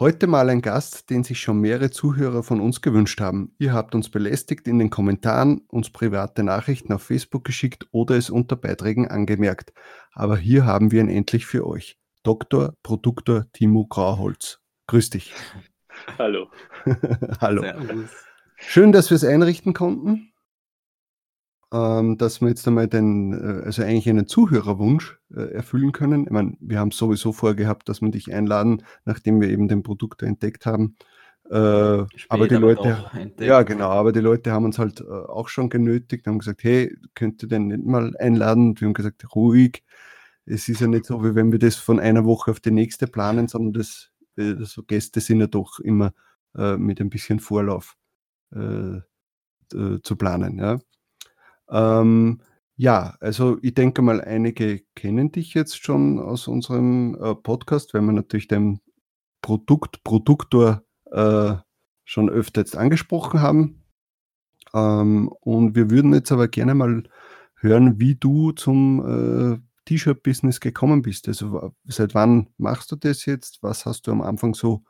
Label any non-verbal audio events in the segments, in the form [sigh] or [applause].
Heute mal ein Gast, den sich schon mehrere Zuhörer von uns gewünscht haben. Ihr habt uns belästigt in den Kommentaren, uns private Nachrichten auf Facebook geschickt oder es unter Beiträgen angemerkt. Aber hier haben wir ihn endlich für euch. Dr. Produktor Timo Grauholz. Grüß dich. Hallo. [laughs] Hallo. Servus. Schön, dass wir es einrichten konnten ähm, dass wir jetzt einmal den, äh, also eigentlich einen Zuhörerwunsch äh, erfüllen können. Ich meine, wir haben sowieso vorgehabt, dass wir dich einladen, nachdem wir eben den Produkt entdeckt haben. Äh, aber die Leute, ja genau, aber die Leute haben uns halt äh, auch schon genötigt, haben gesagt, hey, könnt ihr denn nicht mal einladen? Und wir haben gesagt, ruhig. Es ist ja nicht so, wie wenn wir das von einer Woche auf die nächste planen, sondern das, äh, so Gäste sind ja doch immer äh, mit ein bisschen Vorlauf zu planen. Ja. Ähm, ja, also ich denke mal, einige kennen dich jetzt schon aus unserem äh, Podcast, weil wir natürlich den Produkt, Produktor äh, schon öfter jetzt angesprochen haben. Ähm, und wir würden jetzt aber gerne mal hören, wie du zum äh, T-Shirt-Business gekommen bist. Also seit wann machst du das jetzt? Was hast du am Anfang so,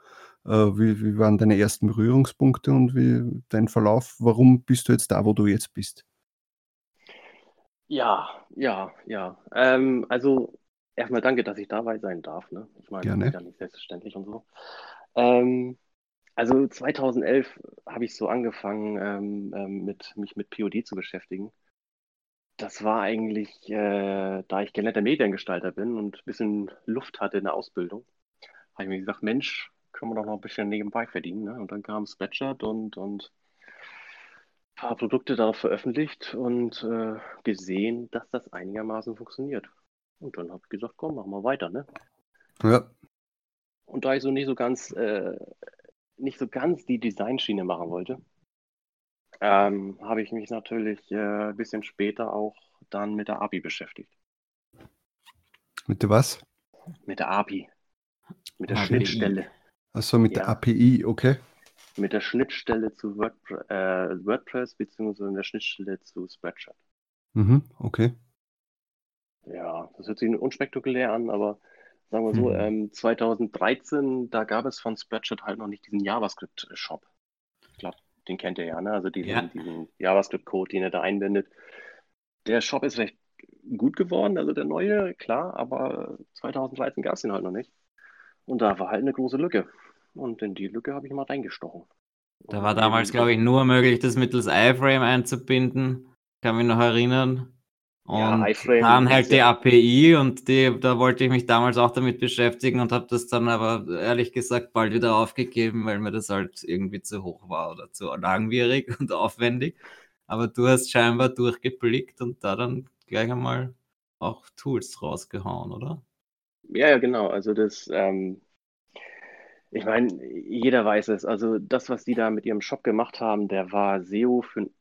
äh, wie, wie waren deine ersten Berührungspunkte und wie dein Verlauf? Warum bist du jetzt da, wo du jetzt bist? Ja, ja, ja. Ähm, also erstmal danke, dass ich dabei sein darf. Ne? Ich meine, das ist ja nicht selbstverständlich und so. Ähm, also 2011 habe ich so angefangen, ähm, ähm, mit, mich mit POD zu beschäftigen. Das war eigentlich, äh, da ich gelernter Mediengestalter bin und ein bisschen Luft hatte in der Ausbildung, habe ich mir gesagt, Mensch, können wir doch noch ein bisschen nebenbei verdienen. Ne? Und dann kam Spreadshirt und, und paar Produkte darauf veröffentlicht und äh, gesehen, dass das einigermaßen funktioniert. Und dann habe ich gesagt, komm, machen wir weiter, ne? Ja. Und da ich so nicht so ganz, äh, nicht so ganz die Designschiene machen wollte, ähm, habe ich mich natürlich äh, ein bisschen später auch dann mit der API beschäftigt. Mit der was? Mit der API. Mit der API. Schnittstelle. Achso, mit ja. der API, okay mit der Schnittstelle zu WordPress, äh, WordPress beziehungsweise der Schnittstelle zu Spreadshirt. Mhm, okay. Ja, das hört sich unspektakulär an, aber sagen wir so, mhm. ähm, 2013, da gab es von Spreadshirt halt noch nicht diesen JavaScript-Shop. Ich glaube, den kennt ihr ja, ne? Also diesen, ja. diesen JavaScript-Code, den er da einbindet. Der Shop ist recht gut geworden, also der neue, klar, aber 2013 gab es den halt noch nicht. Und da war halt eine große Lücke. Und in die Lücke habe ich mal reingestochen. Da war damals, glaube ich, nur möglich, das mittels iFrame einzubinden. Kann mich noch erinnern. Und ja, dann halt die API und die, da wollte ich mich damals auch damit beschäftigen und habe das dann aber ehrlich gesagt bald wieder aufgegeben, weil mir das halt irgendwie zu hoch war oder zu langwierig [laughs] und aufwendig. Aber du hast scheinbar durchgeblickt und da dann gleich einmal auch Tools rausgehauen, oder? Ja, ja, genau. Also das, ähm, ich meine, jeder weiß es. Also das, was die da mit ihrem Shop gemacht haben, der war SEO für den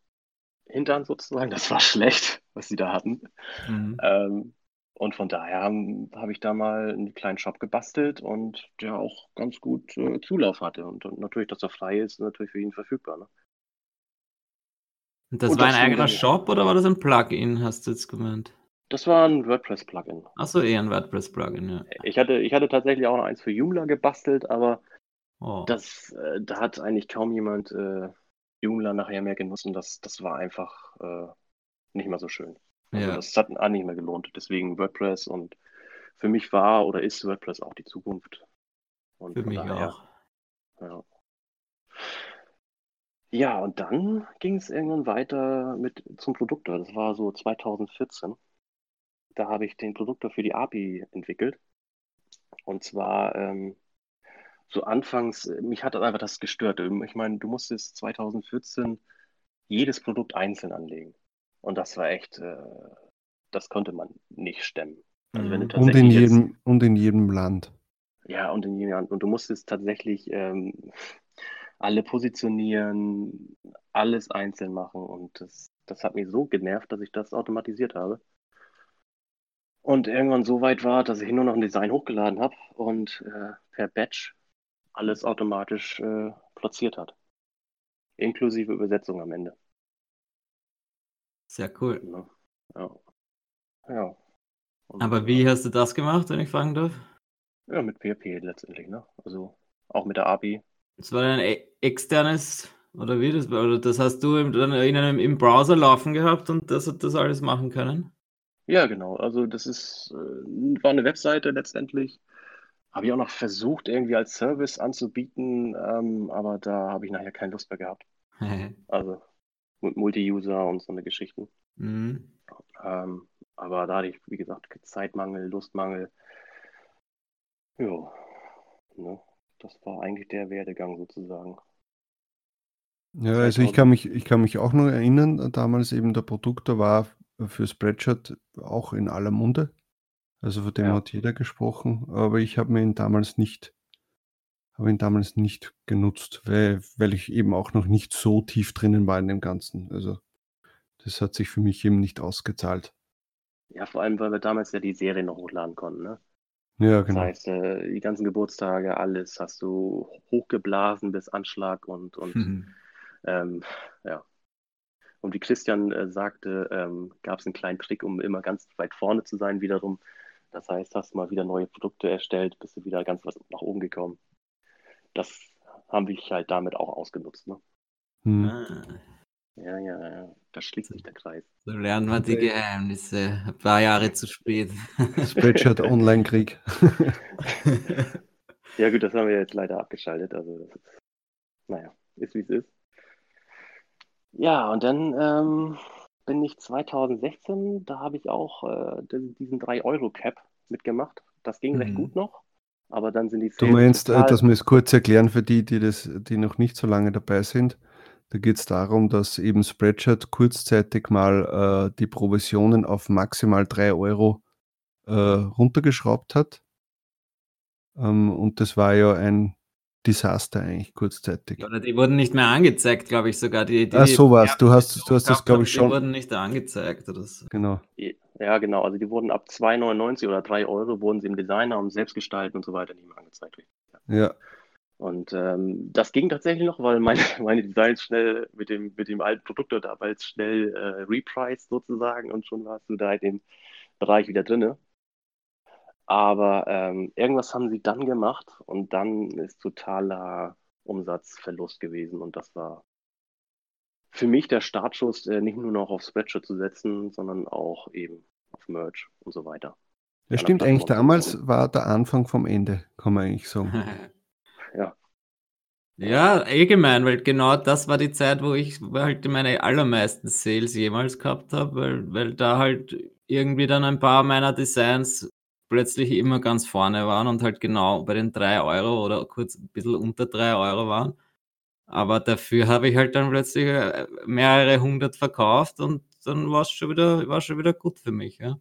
Hintern sozusagen. Das war schlecht, was sie da hatten. Mhm. Ähm, und von daher habe hab ich da mal einen kleinen Shop gebastelt und der auch ganz gut äh, Zulauf hatte. Und, und, natürlich, dass er frei ist, natürlich für ihn verfügbar. Ne? Und das und war das ein eigener Shop oder war das ein Plugin, hast du jetzt gemeint? Das war ein WordPress-Plugin. Achso, eher ein WordPress-Plugin, ja. Ich hatte, ich hatte tatsächlich auch noch eins für Joomla gebastelt, aber oh. das, äh, da hat eigentlich kaum jemand äh, Joomla nachher mehr und das, das war einfach äh, nicht mehr so schön. Also ja. das hat auch nicht mehr gelohnt. Deswegen WordPress und für mich war oder ist WordPress auch die Zukunft. Und für mich daher, auch. Ja. ja, und dann ging es irgendwann weiter mit zum Produktor. Das war so 2014 da habe ich den Produktor für die API entwickelt. Und zwar ähm, so anfangs, mich hat einfach das gestört. Ich meine, du musstest 2014 jedes Produkt einzeln anlegen. Und das war echt, äh, das konnte man nicht stemmen. Also wenn du und, in jedem, jetzt, und in jedem Land. Ja, und in jedem Land. Und du musstest tatsächlich ähm, alle positionieren, alles einzeln machen und das, das hat mich so genervt, dass ich das automatisiert habe. Und irgendwann so weit war, dass ich nur noch ein Design hochgeladen habe und äh, per Batch alles automatisch äh, platziert hat. Inklusive Übersetzung am Ende. Sehr cool. Ja. ja. Aber wie hast du das gemacht, wenn ich fragen darf? Ja, mit PHP letztendlich, ne? Also auch mit der API. Das war ein e-, externes, oder wie? Das, oder das hast du im, in einem, im Browser laufen gehabt und das hat das alles machen können? Ja, genau. Also das ist, äh, war eine Webseite letztendlich. Habe ich auch noch versucht, irgendwie als Service anzubieten, ähm, aber da habe ich nachher keine Lust mehr gehabt. [laughs] also mit Multi-User und so eine Geschichten. Mhm. Ähm, aber da hatte ich, wie gesagt, Zeitmangel, Lustmangel. Ja, ne? das war eigentlich der Werdegang sozusagen. Ja, also ich kann mich, ich kann mich auch noch erinnern, damals eben der Produktor war für Spreadshirt auch in aller Munde. Also von dem ja. hat jeder gesprochen, aber ich habe mir ihn damals nicht, habe ihn damals nicht genutzt, weil, weil ich eben auch noch nicht so tief drinnen war in dem Ganzen. Also das hat sich für mich eben nicht ausgezahlt. Ja, vor allem, weil wir damals ja die Serie noch hochladen konnten, ne? Ja, genau. Das heißt, äh, die ganzen Geburtstage, alles hast du hochgeblasen bis Anschlag und, und mhm. [laughs] ähm, ja. Und wie Christian äh, sagte, ähm, gab es einen kleinen Trick, um immer ganz weit vorne zu sein wiederum. Das heißt, hast mal wieder neue Produkte erstellt, bist du wieder ganz was nach oben gekommen. Das haben wir halt damit auch ausgenutzt. Ne? Hm. Ah. Ja, ja, ja. Da schließt sich der Kreis. So lernen wir die Geheimnisse. Ein paar Jahre zu spät. Spreadshirt [laughs] Online-Krieg. ja, gut, das haben wir jetzt leider abgeschaltet. Also, das ist, naja, ist wie es ist. Ja, und dann ähm, bin ich 2016, da habe ich auch äh, diesen 3-Euro-Cap mitgemacht. Das ging mhm. recht gut noch. Aber dann sind die Du meinst, äh, dass wir es kurz erklären für die, die, das, die noch nicht so lange dabei sind. Da geht es darum, dass eben Spreadshirt kurzzeitig mal äh, die Provisionen auf maximal 3 Euro äh, runtergeschraubt hat. Ähm, und das war ja ein Desaster eigentlich kurzzeitig. Oder die wurden nicht mehr angezeigt, glaube ich sogar. Die, die, ah, sowas. Du hast, du hast das, glaube ich, schon. Die wurden nicht angezeigt. Oder so. Genau. Ja, genau. Also die wurden ab 2,99 oder 3 Euro wurden sie im Designer und Selbstgestalten und so weiter nicht mehr angezeigt. Ja. Und ähm, das ging tatsächlich noch, weil meine, [laughs] meine Designs schnell mit dem, mit dem alten Produkt damals schnell äh, repriced sozusagen und schon warst du da in dem Bereich wieder drinne. Aber ähm, irgendwas haben sie dann gemacht und dann ist totaler Umsatzverlust gewesen und das war für mich der Startschuss, äh, nicht nur noch auf Spreadshirt zu setzen, sondern auch eben auf Merch und so weiter. Ja, stimmt, eigentlich damals war der Anfang vom Ende, kann man eigentlich sagen. [laughs] ja. Ja, allgemein, weil genau das war die Zeit, wo ich halt meine allermeisten Sales jemals gehabt habe, weil, weil da halt irgendwie dann ein paar meiner Designs plötzlich immer ganz vorne waren und halt genau bei den 3 Euro oder kurz ein bisschen unter 3 Euro waren. Aber dafür habe ich halt dann plötzlich äh, mehrere hundert verkauft und dann war es schon wieder, war schon wieder gut für mich. Ja,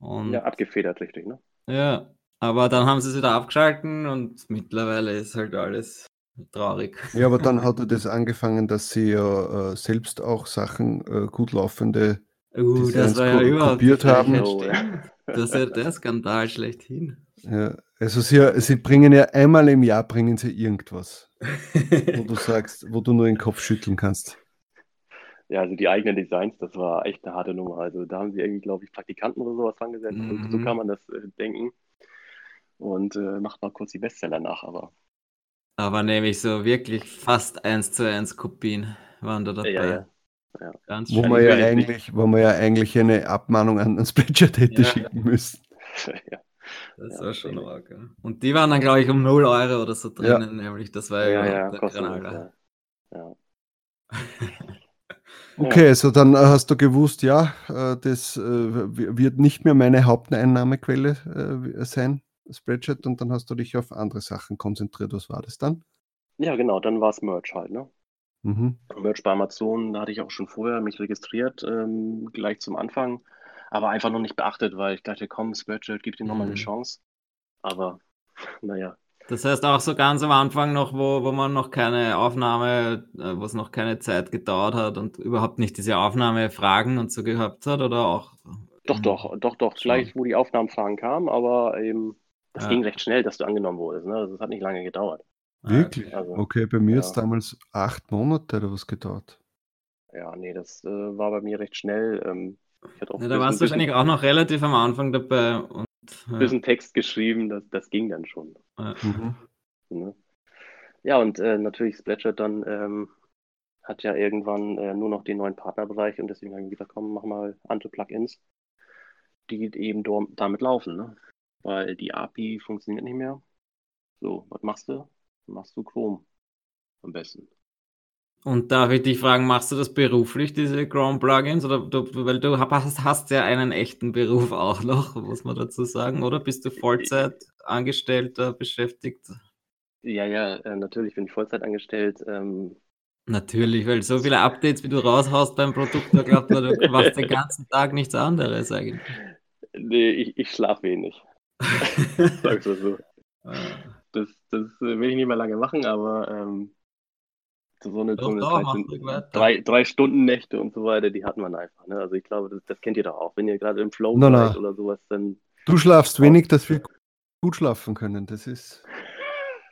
und, ja abgefedert, richtig, ne? Ja, aber dann haben sie es wieder abgeschalten und mittlerweile ist halt alles traurig. Ja, aber dann hat er das angefangen, dass sie ja äh, selbst auch Sachen, äh, gut laufende uh, das war ja kopiert haben. Oh, ja. Das ist ja der Skandal schlechthin. Ja, also sie, sie bringen ja einmal im Jahr bringen sie irgendwas, wo du [laughs] sagst, wo du nur den Kopf schütteln kannst. Ja, also die eigenen Designs, das war echt eine harte Nummer. Also da haben sie irgendwie, glaube ich, Praktikanten oder sowas angesetzt. Mhm. So kann man das äh, denken. Und äh, macht mal kurz die Bestseller nach, aber aber nämlich so wirklich fast eins zu eins Kopien waren da dabei. Ja, ja. Ja. Ganz wo, man ja eigentlich, wo man ja eigentlich eine Abmahnung an den Spreadshirt hätte ja. schicken müssen. [laughs] Ja. Das war schon arg. Ja. Und die waren dann, glaube ich, um 0 Euro oder so drinnen, nämlich. Das war ja, ja, der Kanaler. [laughs] Ja. Okay, also dann äh, hast du gewusst, ja, äh, das äh, wird nicht mehr meine Haupteinnahmequelle sein. Spreadshirt und dann hast du dich auf andere Sachen konzentriert. Was war das dann? Ja, genau, dann war es Merch halt, ne? Mhm. Merch bei Amazon, da hatte ich auch schon vorher mich registriert, ähm, gleich zum Anfang, aber einfach noch nicht beachtet, weil ich dachte, komm, Spreadshirt, gib dir nochmal mhm. eine Chance. Aber [laughs] naja, Das heißt auch so ganz am Anfang noch, wo, wo man noch keine Aufnahme, äh, wo es noch keine Zeit gedauert hat und überhaupt nicht diese Aufnahmefragen und so gehabt hat oder auch? Doch, doch, doch, doch, gleich, wo die Aufnahmefragen kamen, aber eben, das ja. ging recht schnell, dass du angenommen wurdest. Ne? Das hat nicht lange gedauert. Wirklich? Also, okay, bei mir ja. hat damals acht Monate oder was gedauert. Ja, nee, das äh, war bei mir recht schnell. Ähm, ja, da warst du wahrscheinlich auch noch relativ am Anfang dabei. Und, ja. bisschen Text geschrieben, das, das ging dann schon. Ja, mhm. Ne? ja und äh, natürlich Splatchet dann ähm, hat ja irgendwann äh, nur noch den neuen Partnerbereich und deswegen haben wir gesagt, komm, mach mal andere Plugins, die eben damit laufen, ne? weil die API funktioniert nicht mehr. So, was machst du? Machst du Chrome am besten. Und darf ich dich fragen, machst du das beruflich, diese Chrome-Plugins? Oder du, weil du hast, hast, ja einen echten Beruf auch noch, muss man dazu sagen, oder? Bist du Vollzeit angestellter, beschäftigt? Ja, ja, äh, natürlich bin ich Vollzeit angestellt. Ähm, natürlich, weil so viele Updates, wie du raushaust beim Produkt, da glaubt man, du machst den ganzen Tag nichts anderes eigentlich. Nee, ich, ich schlafe wenig. [laughs] Sagst du so. Das, das will ich nicht mehr lange machen, aber ähm, so eine, so eine doch, drei, drei Stunden Nächte und so weiter, die hat man einfach. Ne? Also ich glaube, das, das kennt ihr doch auch. Wenn ihr gerade im Flow no, seid no. oder sowas, dann. Du schlafst wenig, dass wir gut schlafen können. Das ist.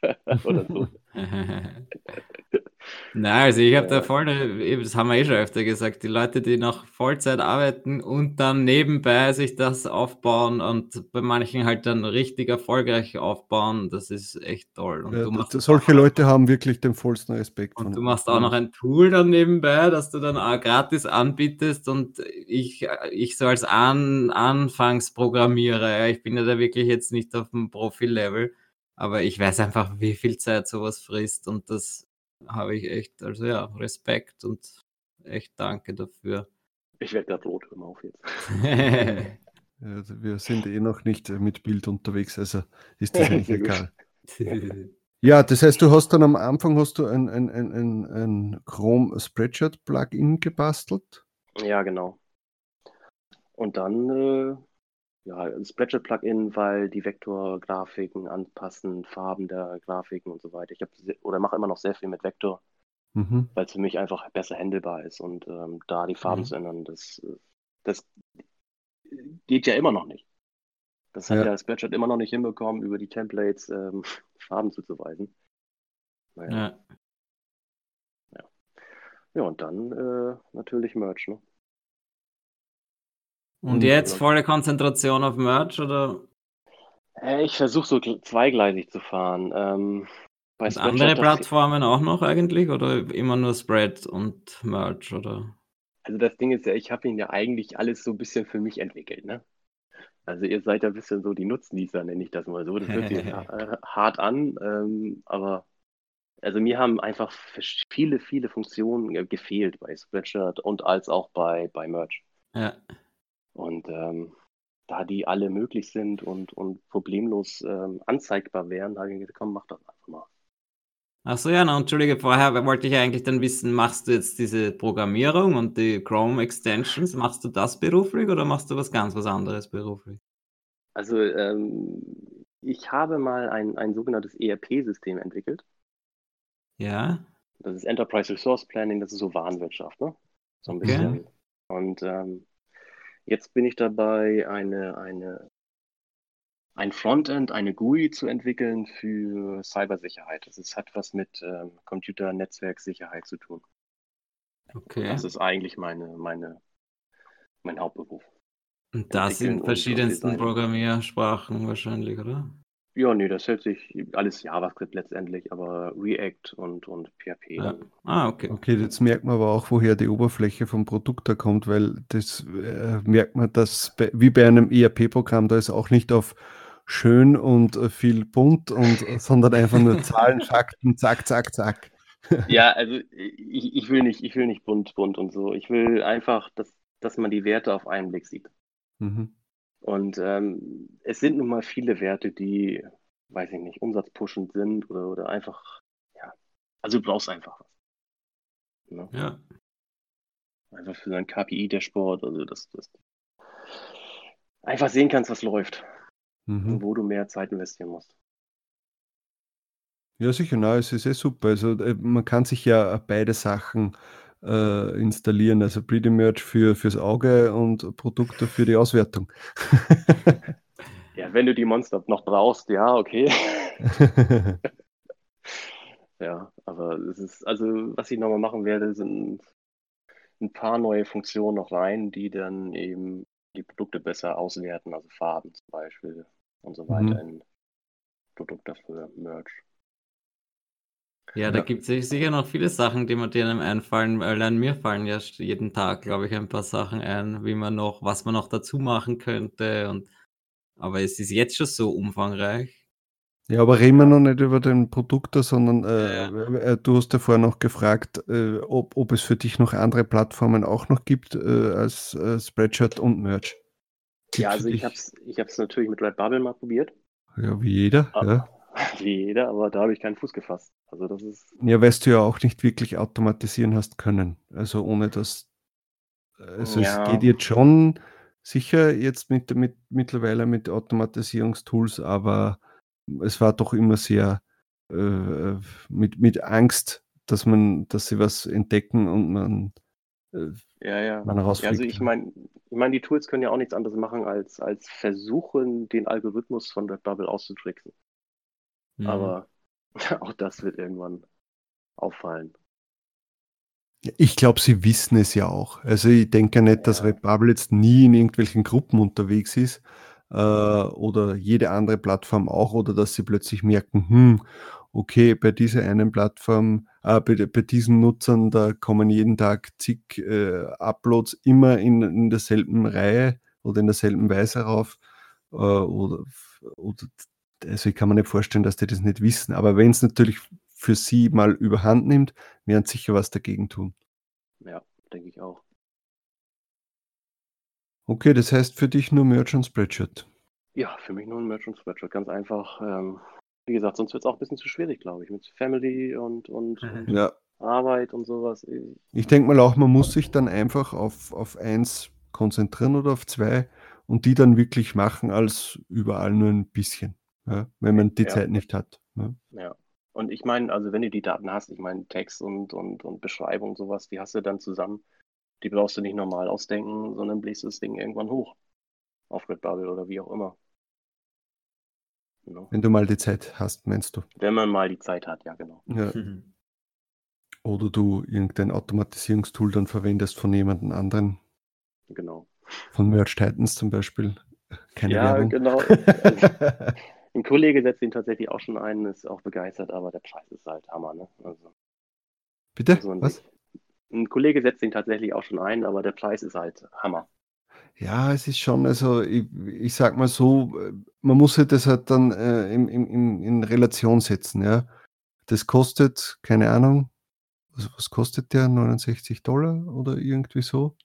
[laughs] oder so. [laughs] Nein, also ich habe da voll, das haben wir eh schon öfter gesagt, die Leute, die noch Vollzeit arbeiten und dann nebenbei sich das aufbauen und bei manchen halt dann richtig erfolgreich aufbauen, das ist echt toll. Und ja, das, solche Leute haben wirklich den vollsten Respekt. Und du machst auch noch ein Tool dann nebenbei, das du dann auch gratis anbietest und ich, ich so als An Anfangsprogrammierer, ich bin ja da wirklich jetzt nicht auf dem Profi-Level, aber ich weiß einfach, wie viel Zeit sowas frisst und das habe ich echt, also ja, Respekt und echt danke dafür. Ich werde gerade rot, hör auf jetzt. [laughs] also wir sind eh noch nicht äh, mit Bild unterwegs, also ist das [laughs] eigentlich egal. [laughs] Ja, das heißt, du hast dann am Anfang hast du ein, ein, ein, ein Chrome Spreadshirt Plugin gebastelt? Ja, genau. Und dann äh, ja, ein Spreadshirt-Plugin, weil die Vektorgrafiken anpassen, Farben der Grafiken und so weiter. Ich habe oder mache immer noch sehr viel mit Vektor, mhm. weil es für mich einfach besser handelbar ist und ähm, da die Farben mhm. zu ändern, das, das geht ja immer noch nicht. Das hat ja, ja Spreadshirt immer noch nicht hinbekommen, über die Templates ähm, [laughs] Farben zuzuweisen. Naja. Ja. ja. Ja, und dann äh, natürlich Merch, ne? Und jetzt volle Konzentration auf Merch oder? Äh, ich versuche so zweigleisig zu fahren. Ähm, andere Plattformen auch noch eigentlich oder immer nur Spread und Merch oder? Also das Ding ist ja, ich habe ihn ja eigentlich alles so ein bisschen für mich entwickelt, ne? Also ihr seid ja ein bisschen so die Nutznießer, nenne ich das mal so. Das hört sich [laughs] äh, hart an, ähm, aber also mir haben einfach viele, viele Funktionen gefehlt bei Spreadshirt und als auch bei, bei Merch. Ja. Und ähm, da die alle möglich sind und, und problemlos ähm, anzeigbar wären, habe ich gesagt, komm, mach das einfach mal. Achso, ja, na, entschuldige, vorher wollte ich eigentlich dann wissen, machst du jetzt diese Programmierung und die Chrome Extensions, machst du das beruflich oder machst du was ganz was anderes beruflich? Also, ähm, ich habe mal ein, ein sogenanntes ERP-System entwickelt. Ja. Das ist Enterprise Resource Planning, das ist so Warenwirtschaft, ne? So ein okay. bisschen. Und ähm, Jetzt bin ich dabei, eine, eine, ein Frontend, eine GUI zu entwickeln für Cybersicherheit. Das ist, hat was mit ähm, Computernetzwerksicherheit zu tun. Okay. Das ist eigentlich meine, meine, mein Hauptberuf. Und das sind verschiedensten Programmiersprachen wahrscheinlich, oder? Ja, nee, das hält sich alles JavaScript letztendlich, aber React und, und PHP. Ja. Ah, okay. Okay, jetzt merkt man aber auch, woher die Oberfläche vom Produkt da kommt, weil das äh, merkt man, dass bei, wie bei einem ERP-Programm, da ist auch nicht auf schön und äh, viel bunt und sondern einfach nur Zahlen, [laughs] Fakten, zack, zack, zack. [laughs] ja, also ich, ich, will nicht, ich will nicht bunt, bunt und so. Ich will einfach, dass, dass man die Werte auf einen Blick sieht. Mhm. Und ähm, es sind nun mal viele Werte, die, weiß ich nicht, umsatzpushend sind oder, oder einfach, ja, also du brauchst einfach was. Ne? Ja. Einfach für dein KPI der Sport, also dass du einfach sehen kannst, was läuft mhm. und wo du mehr Zeit investieren musst. Ja, sicher, na, es ist eh super. Also äh, man kann sich ja beide Sachen äh, installieren, also Pretty Merch für, fürs Auge und Produkte für die Auswertung. [laughs] ja, wenn du die Monster noch brauchst, ja, okay. [laughs] ja, aber es ist, also was ich nochmal machen werde, sind ein paar neue Funktionen noch rein, die dann eben die Produkte besser auswerten, also Farben zum Beispiel und so weiter mhm. in Produkte für Merch. Ja, da gibt es sicher noch viele Sachen, die mir dir einfallen. Allein mir fallen ja jeden Tag, glaube ich, ein paar Sachen ein, wie man noch, was man noch dazu machen könnte. Und, aber es ist jetzt schon so umfangreich. Ja, aber reden wir noch nicht über den Produkt, sondern äh, ja. Äh, du hast ja vorher noch gefragt, äh, ob, ob es für dich noch andere Plattformen auch noch gibt äh, als äh, Spreadshirt und Merch. Gibt's ja, also ich habe es ich natürlich mit Redbubble mal probiert. Ja, wie jeder, ah, ja. Wie jeder, aber da habe ich keinen Fuß gefasst. Also das ist. Ja, weißt du ja auch nicht wirklich automatisieren hast können. Also ohne dass. Also ja. es geht jetzt schon sicher jetzt mit, mit mittlerweile mit Automatisierungstools, aber es war doch immer sehr äh, mit, mit Angst, dass man, dass sie was entdecken und man, äh, ja, ja. Also ich meine, ich meine, die Tools können ja auch nichts anderes machen, als, als versuchen, den Algorithmus von Redbubble auszutricksen. Mhm. Aber [laughs] auch das wird irgendwann auffallen. Ich glaube, sie wissen es ja auch. Also ich denke nicht, ja. dass Redbubble jetzt nie in irgendwelchen Gruppen unterwegs ist äh, oder jede andere Plattform auch, oder dass sie plötzlich merken, hm, okay, bei dieser einen Plattform, äh, bei, bei, diesen Nutzern, da kommen jeden Tag zig äh, Uploads immer in, in derselben Reihe oder in derselben Weise rauf. Äh, oder, oder, also ich kann mir nicht vorstellen, dass die das nicht wissen. Aber wenn es natürlich für sie mal überhand nimmt, werden sie sicher was dagegen tun. Ja, denke ich auch. Okay, das heißt für dich nur Merch und Spreadshirt. Ja, für mich nur ein Merch und Spreadshirt. Ganz einfach. Ähm, wie gesagt, sonst wird es auch ein bisschen zu schwierig, glaube ich, mit Family und, und, [laughs] und ja. Arbeit und sowas. Ich denke mal auch, man muss sich dann einfach auf, auf eins konzentrieren oder auf zwei und die dann wirklich machen als überall nur ein bisschen, ja, wenn man die ja. Zeit nicht hat. Ja. ja. Und ich meine, also wenn du die Daten hast, ich meine Text und, und, und Beschreibung, sowas, die hast du dann zusammen die brauchst du nicht normal ausdenken, sondern bläst das Ding irgendwann hoch. Auf Redbubble oder wie auch immer. Genau. Wenn du mal die Zeit hast, meinst du? Wenn man mal die Zeit hat, ja, genau. Ja. [laughs] Oder du irgendein Automatisierungstool dann verwendest von jemandem anderen. Genau. Von Merch Titans zum Beispiel. Keine ja, Werbung. genau. [laughs] [laughs] ein Kollege setzt ihn tatsächlich auch schon ein, ist auch begeistert, aber der Preis ist halt Hammer, ne? Also, Bitte? Also Was? Ein Kollege setzt ihn tatsächlich auch schon ein, aber der Preis ist halt Hammer. Ja, es ist schon, also ich, ich sag mal so, man muss halt das halt dann äh, in, in, in Relation setzen, ja. Das kostet, keine Ahnung, was, was kostet der? 69 Dollar oder irgendwie so?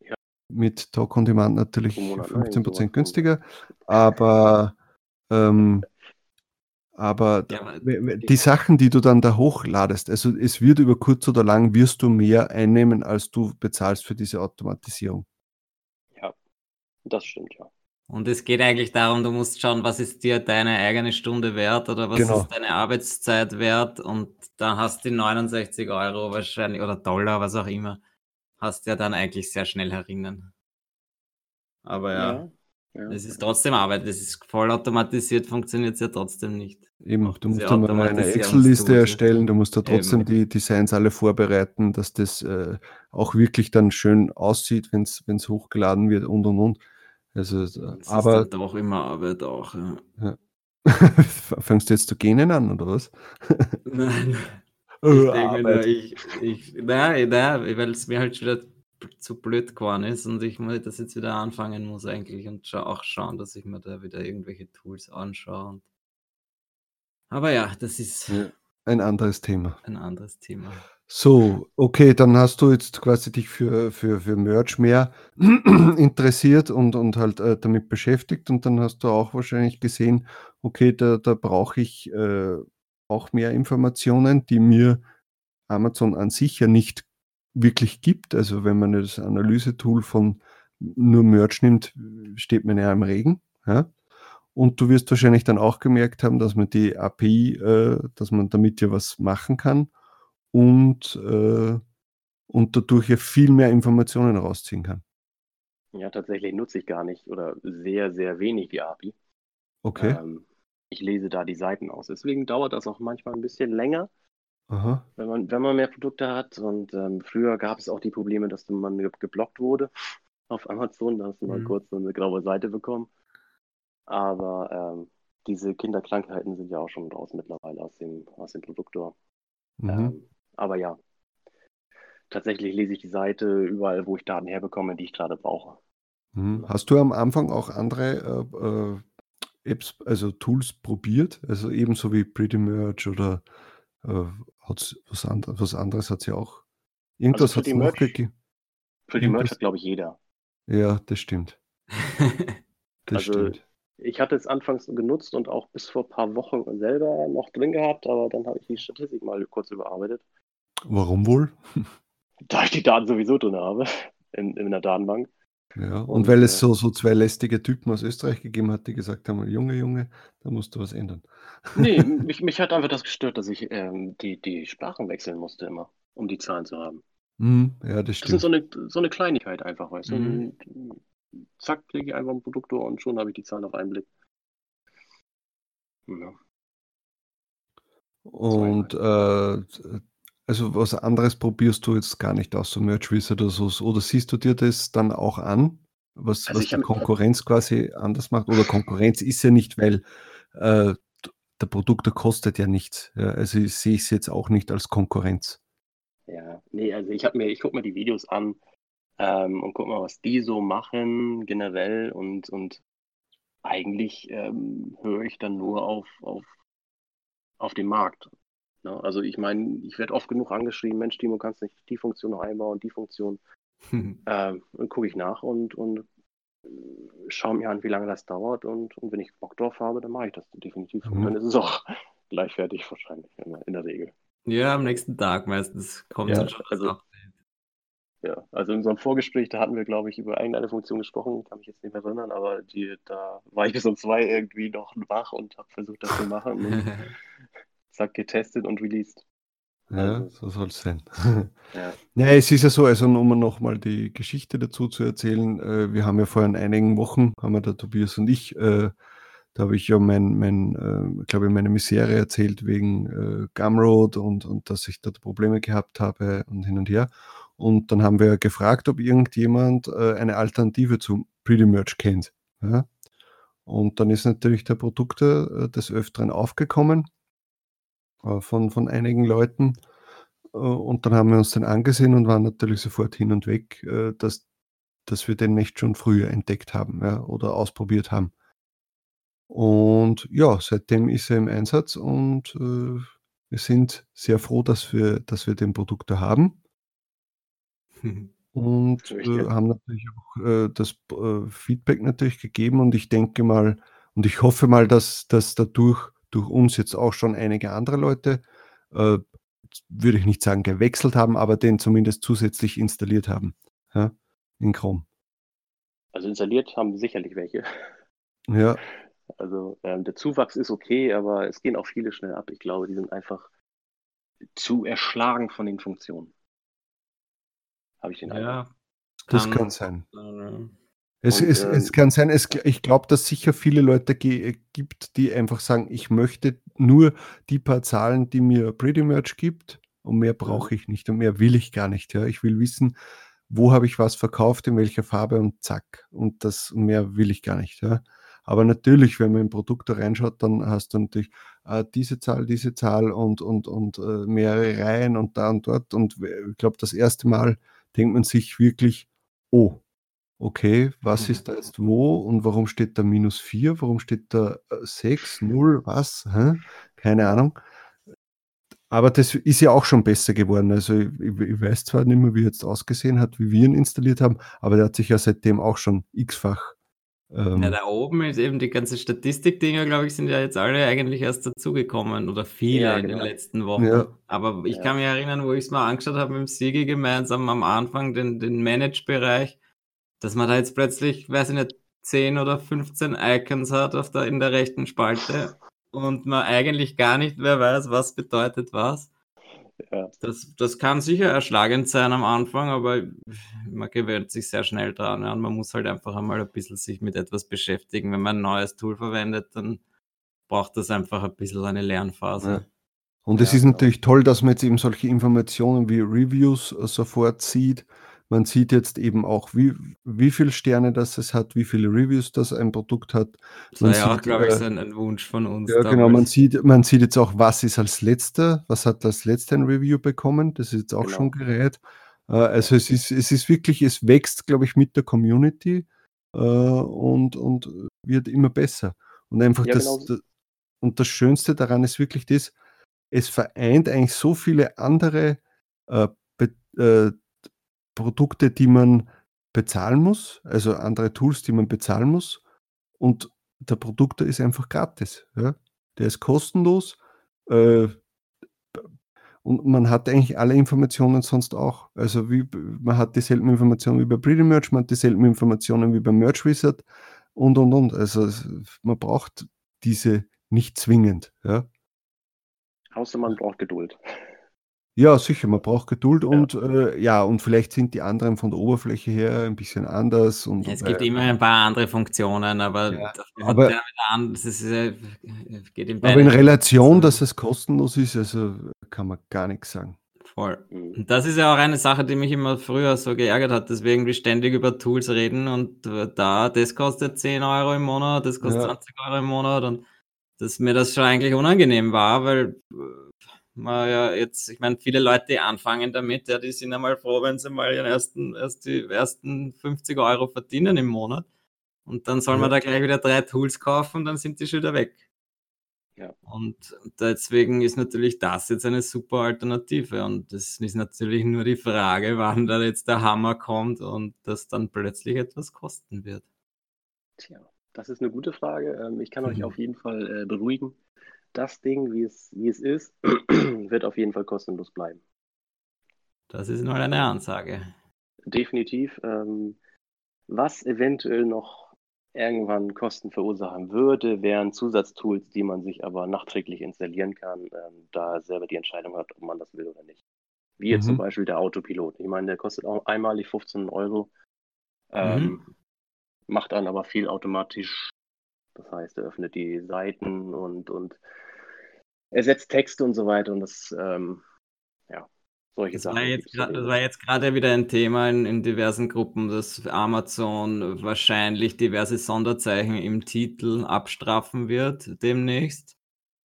Ja. Mit Talk on Demand natürlich 15% günstiger, aber ähm, aber ja, die Sachen, die du dann da hochladest, also es wird über kurz oder lang, wirst du mehr einnehmen, als du bezahlst für diese Automatisierung. Ja, das stimmt, ja. Und es geht eigentlich darum, du musst schauen, was ist dir deine eigene Stunde wert oder was genau. ist deine Arbeitszeit wert und dann hast du die 69 Euro wahrscheinlich oder Dollar, was auch immer, hast ja dann eigentlich sehr schnell herinnen. Aber ja. ja. Ja. Es ist trotzdem Arbeit, es ist vollautomatisiert, funktioniert es ja trotzdem nicht. Eben, du musst dann mal eine Excel-Liste erstellen, du musst da trotzdem Eben. die Designs alle vorbereiten, dass das äh, auch wirklich dann schön aussieht, wenn es hochgeladen wird und und und. Also, das aber, ist dann doch immer Arbeit auch. Ja. Ja. [laughs] Fängst du jetzt zu gähnen an, oder was? [laughs] Nein. [laughs] ich denke nur, ich, ich, nein, nein, weil es mir halt schon wieder zu blöd geworden ist und ich muss das jetzt wieder anfangen muss eigentlich und scha auch schauen, dass ich mir da wieder irgendwelche Tools anschaue. Aber ja, das ist ja, ein anderes Thema. Ein anderes Thema. So, okay, dann hast du jetzt quasi dich für, für, für Merch mehr [clears throat] interessiert und, und halt äh, damit beschäftigt und dann hast du auch wahrscheinlich gesehen, okay, da, da brauche ich äh, auch mehr Informationen, die mir Amazon an sich ja nicht wirklich gibt. Also wenn man das Analysetool von nur Merch nimmt, steht man ja im Regen. Ja? Und du wirst wahrscheinlich dann auch gemerkt haben, dass man die API, äh, dass man damit ja was machen kann und, äh, und dadurch ja viel mehr Informationen rausziehen kann. Ja, tatsächlich nutze ich gar nicht oder sehr, sehr wenig die API. Okay. Ähm, ich lese da die Seiten aus. Deswegen dauert das auch manchmal ein bisschen länger, Aha. Wenn, man, wenn man mehr Produkte hat. Und ähm, früher gab es auch die Probleme, dass man geblockt wurde [laughs] auf Amazon. Da hast du mal mhm. kurz so eine graue Seite bekommen. Aber ähm, diese Kinderkrankheiten sind ja auch schon raus mittlerweile aus dem, aus dem Produktor. Mhm. Ähm, aber ja, tatsächlich lese ich die Seite überall, wo ich Daten herbekomme, die ich gerade brauche. Mhm. Hast du am Anfang auch andere äh, äh, Apps, also Tools probiert? Also ebenso wie Pretty Merge oder äh, hat's was, and was anderes hat ja auch. Irgendwas also hat es noch gegeben. Pretty Merge hat, glaube ich, jeder. Ja, das stimmt. [laughs] das also, stimmt. Ich hatte es anfangs genutzt und auch bis vor ein paar Wochen selber noch drin gehabt, aber dann habe ich die Statistik mal kurz überarbeitet. Warum wohl? [laughs] Da ich die Daten sowieso drin habe, in, in der Datenbank. Ja, und, und weil es äh, so, so zwei lästige Typen aus Österreich gegeben hat, die gesagt haben, Junge, Junge, da musst du was ändern. Nee, [laughs] mich, mich hat einfach das gestört, dass ich ähm, die, die Sprachen wechseln musste immer, um die Zahlen zu haben. Mm, ja, das stimmt. Das ist so eine, so eine Kleinigkeit einfach, weißt du. Mm. Zack, klicke ich einfach ein Produkt und schon habe ich die Zahlen auf einen Blick. Ja. Und äh, also was anderes probierst du jetzt gar nicht aus, so Merch Wizard oder so. Oder siehst du dir das dann auch an, was, also was die Konkurrenz quasi anders macht? Oder Konkurrenz ist ja nicht, weil äh, der Produkt der kostet ja nichts. Ja, also ich sehe es jetzt auch nicht als Konkurrenz. Ja, nee, also ich habe mir, ich gucke mir die Videos an ähm, und gucke mal, was die so machen generell und, und eigentlich ähm, höre ich dann nur auf, auf, auf den Markt. Ne? Also ich meine, ich werde oft genug angeschrieben, Mensch, Timo, kannst nicht die Funktion noch einbauen, die Funktion. [laughs] ähm, dann gucke ich nach und, und äh, schaue mir an, wie lange das dauert und, und wenn ich Bock drauf habe, dann mache ich das definitiv. Mhm. Und dann ist es auch [laughs] gleichwertig wahrscheinlich in, in, der Regel. Ja, am nächsten Tag meistens kommt ja, dann schon das also, Ja, also in unserem Vorgespräch, da hatten wir, glaube ich, über irgendeine Funktion gesprochen, kann mich jetzt nicht mehr erinnern, aber die, da war ich bis um zwei irgendwie noch wach und habe versucht, das zu machen. [laughs] zack, getestet und released. Ja, also, so soll es sein. [laughs] ja. ja, es ist ja so, also um nochmal die Geschichte dazu zu erzählen, äh, wir haben ja vor einigen Wochen, haben wir der Tobias und ich, äh, da habe ich ja mein, mein äh, glaube ich, meine Misere erzählt wegen äh, Gumroad und, und dass ich dort Probleme gehabt habe und hin und her. Und dann haben wir gefragt, ob irgendjemand äh, eine Alternative zu Pretty Merch kennt. Ja? Und dann ist natürlich der Produkte äh, des Öfteren aufgekommen von, von einigen Leuten. Äh, und dann haben wir uns den angesehen und waren natürlich sofort hin und weg, äh, dass, dass wir den nicht schon früher entdeckt haben ja, oder ausprobiert haben. Und ja, seitdem ist er im Einsatz und äh, wir sind sehr froh, dass wir, dass wir den Produkt da haben. [laughs] Und äh, haben natürlich auch äh, das Feedback natürlich gegeben und ich denke mal und ich hoffe mal, dass, dass dadurch durch uns jetzt auch schon einige andere Leute, äh, würde ich nicht sagen gewechselt haben, aber den zumindest zusätzlich installiert haben ja, in Chrome. Also installiert haben sicherlich welche. Ja. Also ähm, der Zuwachs ist okay, aber es gehen auch viele schnell ab. Ich glaube, die sind einfach zu erschlagen von den Funktionen. Habe ich den Ja, Eindruck. das kann sein. Äh, es, und, es, es ähm, kann sein, es, ich glaube, dass sicher viele Leute gibt, die einfach sagen, ich möchte nur die paar Zahlen, die mir Pretty Merch gibt und mehr brauche ich nicht und mehr will ich gar nicht. Ja. Ich will wissen, wo habe ich was verkauft, in welcher Farbe und zack. Und das mehr will ich gar nicht. Ja. Aber natürlich, wenn man in Produkte reinschaut, dann hast du natürlich äh, diese Zahl, diese Zahl und, und, und äh, mehrere Reihen und da und dort. Und ich glaube, das erste Mal denkt man sich wirklich, oh, okay, was mhm. ist da jetzt wo und warum steht da minus 4, warum steht da 6, äh, 0, was? Hä? Keine Ahnung. Aber das ist ja auch schon besser geworden. Also ich, ich weiß zwar nicht mehr, wie er jetzt ausgesehen hat, wie wir ihn installiert haben, aber der hat sich ja seitdem auch schon x-fach. Ähm, ja, da oben ist eben die ganze Statistik-Dinger, glaube ich, sind ja jetzt alle eigentlich erst dazugekommen oder viele ja, genau. in den genau. letzten Wochen. Ja. Aber ich ja. kann mich erinnern, wo ich es mal angeschaut habe mit dem Sigi gemeinsam am Anfang, den, den Manage-Bereich, dass man da jetzt plötzlich, weiß ich nicht, 10 oder 15 Icons hat auf der, in der rechten Spalte und man eigentlich gar nicht mehr weiß, was bedeutet was. Ja. Das, das kann sicher erschlagend sein am Anfang, aber man gewöhnt sich sehr schnell dran. Ja, und man muss halt einfach einmal ein bisschen sich mit etwas beschäftigen. Wenn man ein neues Tool verwendet, dann braucht das einfach ein bisschen eine Lernphase. Ja. Und es ist genau. natürlich toll, dass man jetzt eben solche Informationen wie Reviews äh, sofort sieht man sieht jetzt eben auch, wie, wie viele Sterne das es hat, wie viele Reviews das ein Produkt hat. Man das war ja glaube ich, äh, ein, ein, Wunsch von uns. Ja, genau. Man sieht, man sieht jetzt auch, was ist als letzter, was hat das letzte ein Review bekommen. Das ist jetzt auch genau. schon gerät. Äh, also es ist, es ist wirklich, es wächst, glaube ich, mit der Community äh, und, und wird immer besser. Und einfach ja, das, genau. das, und das Schönste daran ist wirklich das, es vereint eigentlich so viele andere äh, äh, Produkte, die man bezahlen muss, also andere Tools, die man bezahlen muss. Und der Produkte ist einfach gratis. Ja? Der ist kostenlos. Äh, und man hat eigentlich alle Informationen sonst auch. Also wie, man hat dieselben Informationen wie bei Pretty Merch, man hat dieselben Informationen wie bei Merch Wizard und und und. Also man braucht diese nicht zwingend. Ja? Außer man braucht Geduld. Ja, sicher, man braucht Geduld und äh, ja, und vielleicht sind die anderen von der Oberfläche her ein bisschen anders und Es gibt immer ein paar andere Funktionen, aber Ja, aber der an das ist, äh, geht in aber in Relation, dass es kostenlos ist, also kann man gar nichts sagen. Voll. Mhm. Und das ist ja auch eine Sache, die mich immer früher so geärgert hat, deswegen wir ständig über Tools reden und äh, da, das kostet 10 Euro im Monat, das kostet Ja. 20 Euro im Monat und dass mir das schon eigentlich unangenehm war, weil äh, man ja jetzt, ich meine, viele Leute, anfangen damit, ja, die sind einmal froh, wenn sie mal ihren ersten, erst die ersten 50 Euro verdienen im Monat. Und dann soll man da gleich wieder drei Tools kaufen und dann sind die schon wieder weg. Ja. Und deswegen ist natürlich das jetzt eine super Alternative. Und es ist natürlich nur die Frage, wann da jetzt der Hammer kommt und das dann plötzlich etwas kosten wird. Tja, das ist eine gute Frage. Ähm, ich kann euch mhm. auf jeden Fall äh, beruhigen das Ding, wie es, wie es ist, wird auf jeden Fall kostenlos bleiben. Das ist nur eine Ansage. Definitiv. Ähm, was eventuell noch irgendwann Kosten verursachen würde, wären Zusatztools, die man sich aber nachträglich installieren kann, ähm, da selber die Entscheidung hat, ob man das will oder nicht. Wie jetzt mhm. zum Beispiel der Autopilot. Ich meine, der kostet auch einmalig 15 Euro, ähm, mhm. macht dann aber viel automatisch das heißt, er öffnet die Seiten und, und ersetzt Texte und so weiter und das, ähm, ja, solche das Sachen. War jetzt grad, das war jetzt gerade wieder ein Thema in, in diversen Gruppen, dass Amazon wahrscheinlich diverse Sonderzeichen im Titel abstraffen wird demnächst.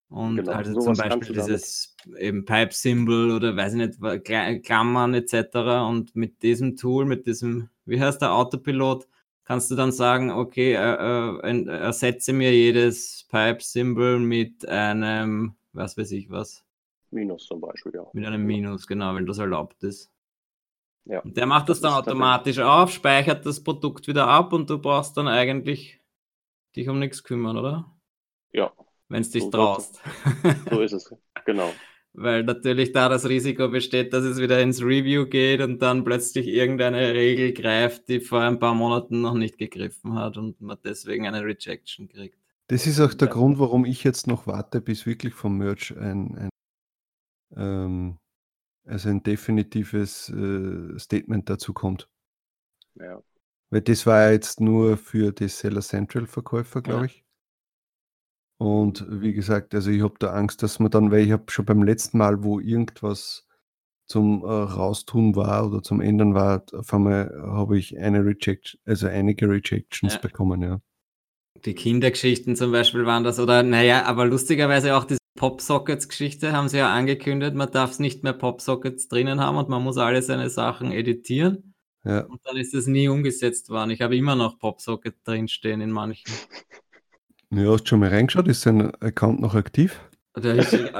Und genau, also zum Beispiel dieses eben Pipe-Symbol oder weiß ich nicht, Klammern etc. Und mit diesem Tool, mit diesem, wie heißt der Autopilot, kannst du dann sagen, okay, äh, äh, ersetze mir jedes Pipe-Symbol mit einem, was weiß ich was. Minus zum Beispiel, ja. Mit einem Minus, genau, wenn das erlaubt ist. Ja. Und der macht das, das dann automatisch auf, speichert das Produkt wieder ab und du brauchst dann eigentlich dich um nichts kümmern, oder? Ja. Wenn es dich so traust. So ist es, genau [laughs] weil natürlich da das Risiko besteht, dass es wieder ins Review geht und dann plötzlich irgendeine Regel greift, die vor ein paar Monaten noch nicht gegriffen hat und man deswegen eine Rejection kriegt. Das ist auch der ja. Grund, warum ich jetzt noch warte, bis wirklich vom Merch ein, ein ähm, also ein definitives äh, Statement dazu kommt. Ja. Weil das war ja jetzt nur für die Seller Central Verkäufer, glaube ja. ich. Und wie gesagt, also ich habe da Angst, dass man dann, weil ich habe schon beim letzten Mal, wo irgendwas zum äh, Raustun war oder zum Ändern war, auf einmal habe ich eine Rejection, also einige Rejections ja. bekommen, ja. Die Kindergeschichten zum Beispiel waren das, oder naja, aber lustigerweise auch diese Popsockets-Geschichte haben sie ja angekündigt, man darf es nicht mehr Popsockets drinnen haben und man muss alle seine Sachen editieren. Ja. Und dann ist es nie umgesetzt worden. Ich habe immer noch Popsocket drinstehen in manchen. Ja, hast du schon mal reingeschaut? Ist sein Account noch aktiv? Der ist ich bin.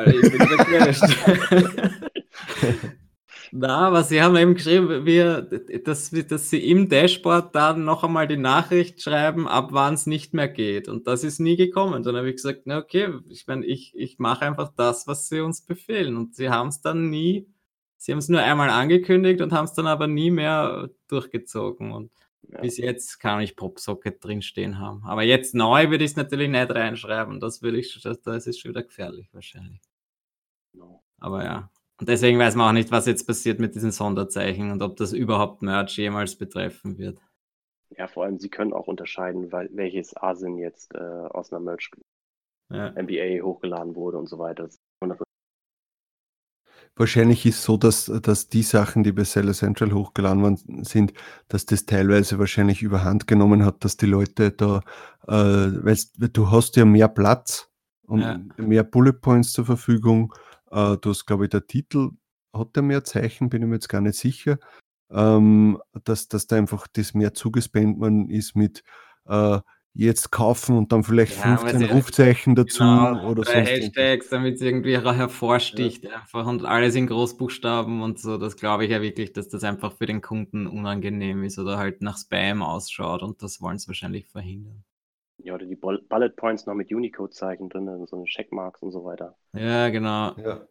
[laughs] [laughs] Na, aber sie haben eben geschrieben, wir, dass, dass sie im Dashboard dann noch einmal die Nachricht schreiben, ab wann es nicht mehr geht. Und das ist nie gekommen. Dann habe ich gesagt, na okay, ich meine, ich, ich mache einfach das, was sie uns befehlen. Und sie haben es dann nie, sie haben es nur einmal angekündigt und haben es dann aber nie mehr durchgezogen. Und ja. bis jetzt kann ich Popsocket drinstehen haben. Aber jetzt neu würde ich es natürlich nicht reinschreiben. Das würde ich, das, das ist schon wieder gefährlich wahrscheinlich. No. Aber ja. Und deswegen weiß man auch nicht, was jetzt passiert mit diesen Sonderzeichen und ob das überhaupt Merch jemals betreffen wird. Ja, vor allem, sie können auch unterscheiden, weil, welches ASIN jetzt äh, aus einer Merch ja. NBA hochgeladen wurde und so weiter. Wahrscheinlich ist so, dass, dass die Sachen, die bei Seller Central hochgeladen worden sind, dass das teilweise wahrscheinlich überhand genommen hat, dass die Leute da, äh, weil du hast ja mehr Platz und ja. mehr Bullet Points zur Verfügung. Äh, du hast, glaube ich, der Titel hat der mehr Zeichen, bin ich mir jetzt gar nicht sicher. Ähm, dass, dass da einfach das mehr zugespannt man ist mit äh, jetzt kaufen und dann vielleicht ja, 15 Rufzeichen dazu genau, oder so. Hashtags, damit es irgendwie hervorsticht ja. einfach und alles in Großbuchstaben und so. Das glaube ich ja wirklich, dass das einfach für den Kunden unangenehm ist oder halt nach Spam ausschaut und das wollen sie wahrscheinlich verhindern. Ja, oder die Bullet Points noch mit Unicode-Zeichen drin, so eine Checkmarks und so weiter. Ja, genau. Ja.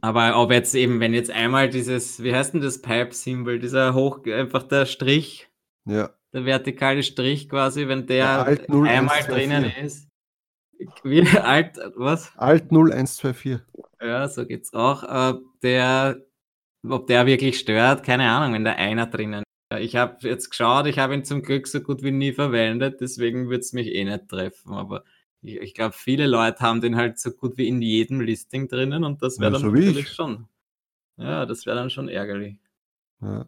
Aber ob jetzt eben, wenn jetzt einmal dieses, wie heißt denn das Pipe-Symbol, dieser hoch, einfach der Strich, ja der vertikale Strich quasi, wenn der ja, einmal drinnen ist. Wie [laughs] alt, was? Alt 0124. Ja, so geht's auch. Äh, der, ob der wirklich stört, keine Ahnung, wenn da einer drinnen ist. Ich habe jetzt geschaut, ich habe ihn zum Glück so gut wie nie verwendet, deswegen wird es mich eh nicht treffen. Aber ich, ich glaube, viele Leute haben den halt so gut wie in jedem Listing drinnen und das wäre ja, dann so natürlich schon. Ja, das wäre dann schon ärgerlich. Ja.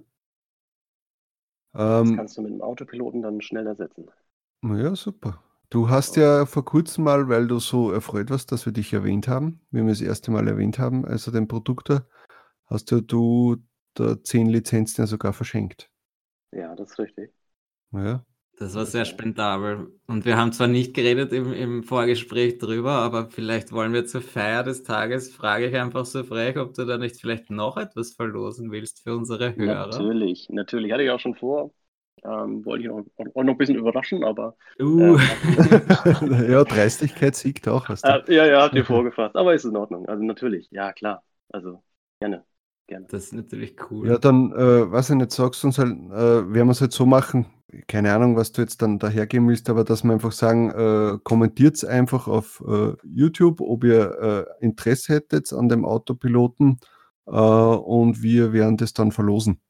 Das ähm, kannst du mit dem Autopiloten dann schnell ersetzen. Ja, super. Du hast ja vor kurzem mal, weil du so erfreut warst, dass wir dich erwähnt haben, wie wir das erste Mal erwähnt haben, also den Produktor, hast ja du da zehn Lizenzen ja sogar verschenkt. Ja, das ist richtig. Ja. Das war sehr spendabel. Und wir haben zwar nicht geredet im, im Vorgespräch drüber, aber vielleicht wollen wir zur Feier des Tages, frage ich einfach so frech, ob du da nicht vielleicht noch etwas verlosen willst für unsere Hörer. Natürlich, natürlich. Hatte ich auch schon vor. Ähm, wollte ich auch, auch, noch ein bisschen überraschen, aber. Uh. Äh, [laughs] ja, Dreistigkeit siegt auch. Hast du. Äh, ja, ja, habt ihr vorgefasst. Aber ist in Ordnung. Also natürlich, ja, klar. Also gerne. Gerne. Das ist natürlich cool. Ja, dann, äh, was ich nicht sagst, uns halt, äh, werden wir es halt so machen. Keine Ahnung, was du jetzt dann dahergeben willst, aber dass wir einfach sagen, äh, kommentiert es einfach auf äh, YouTube, ob ihr äh, Interesse hättet an dem Autopiloten äh, und wir werden das dann verlosen.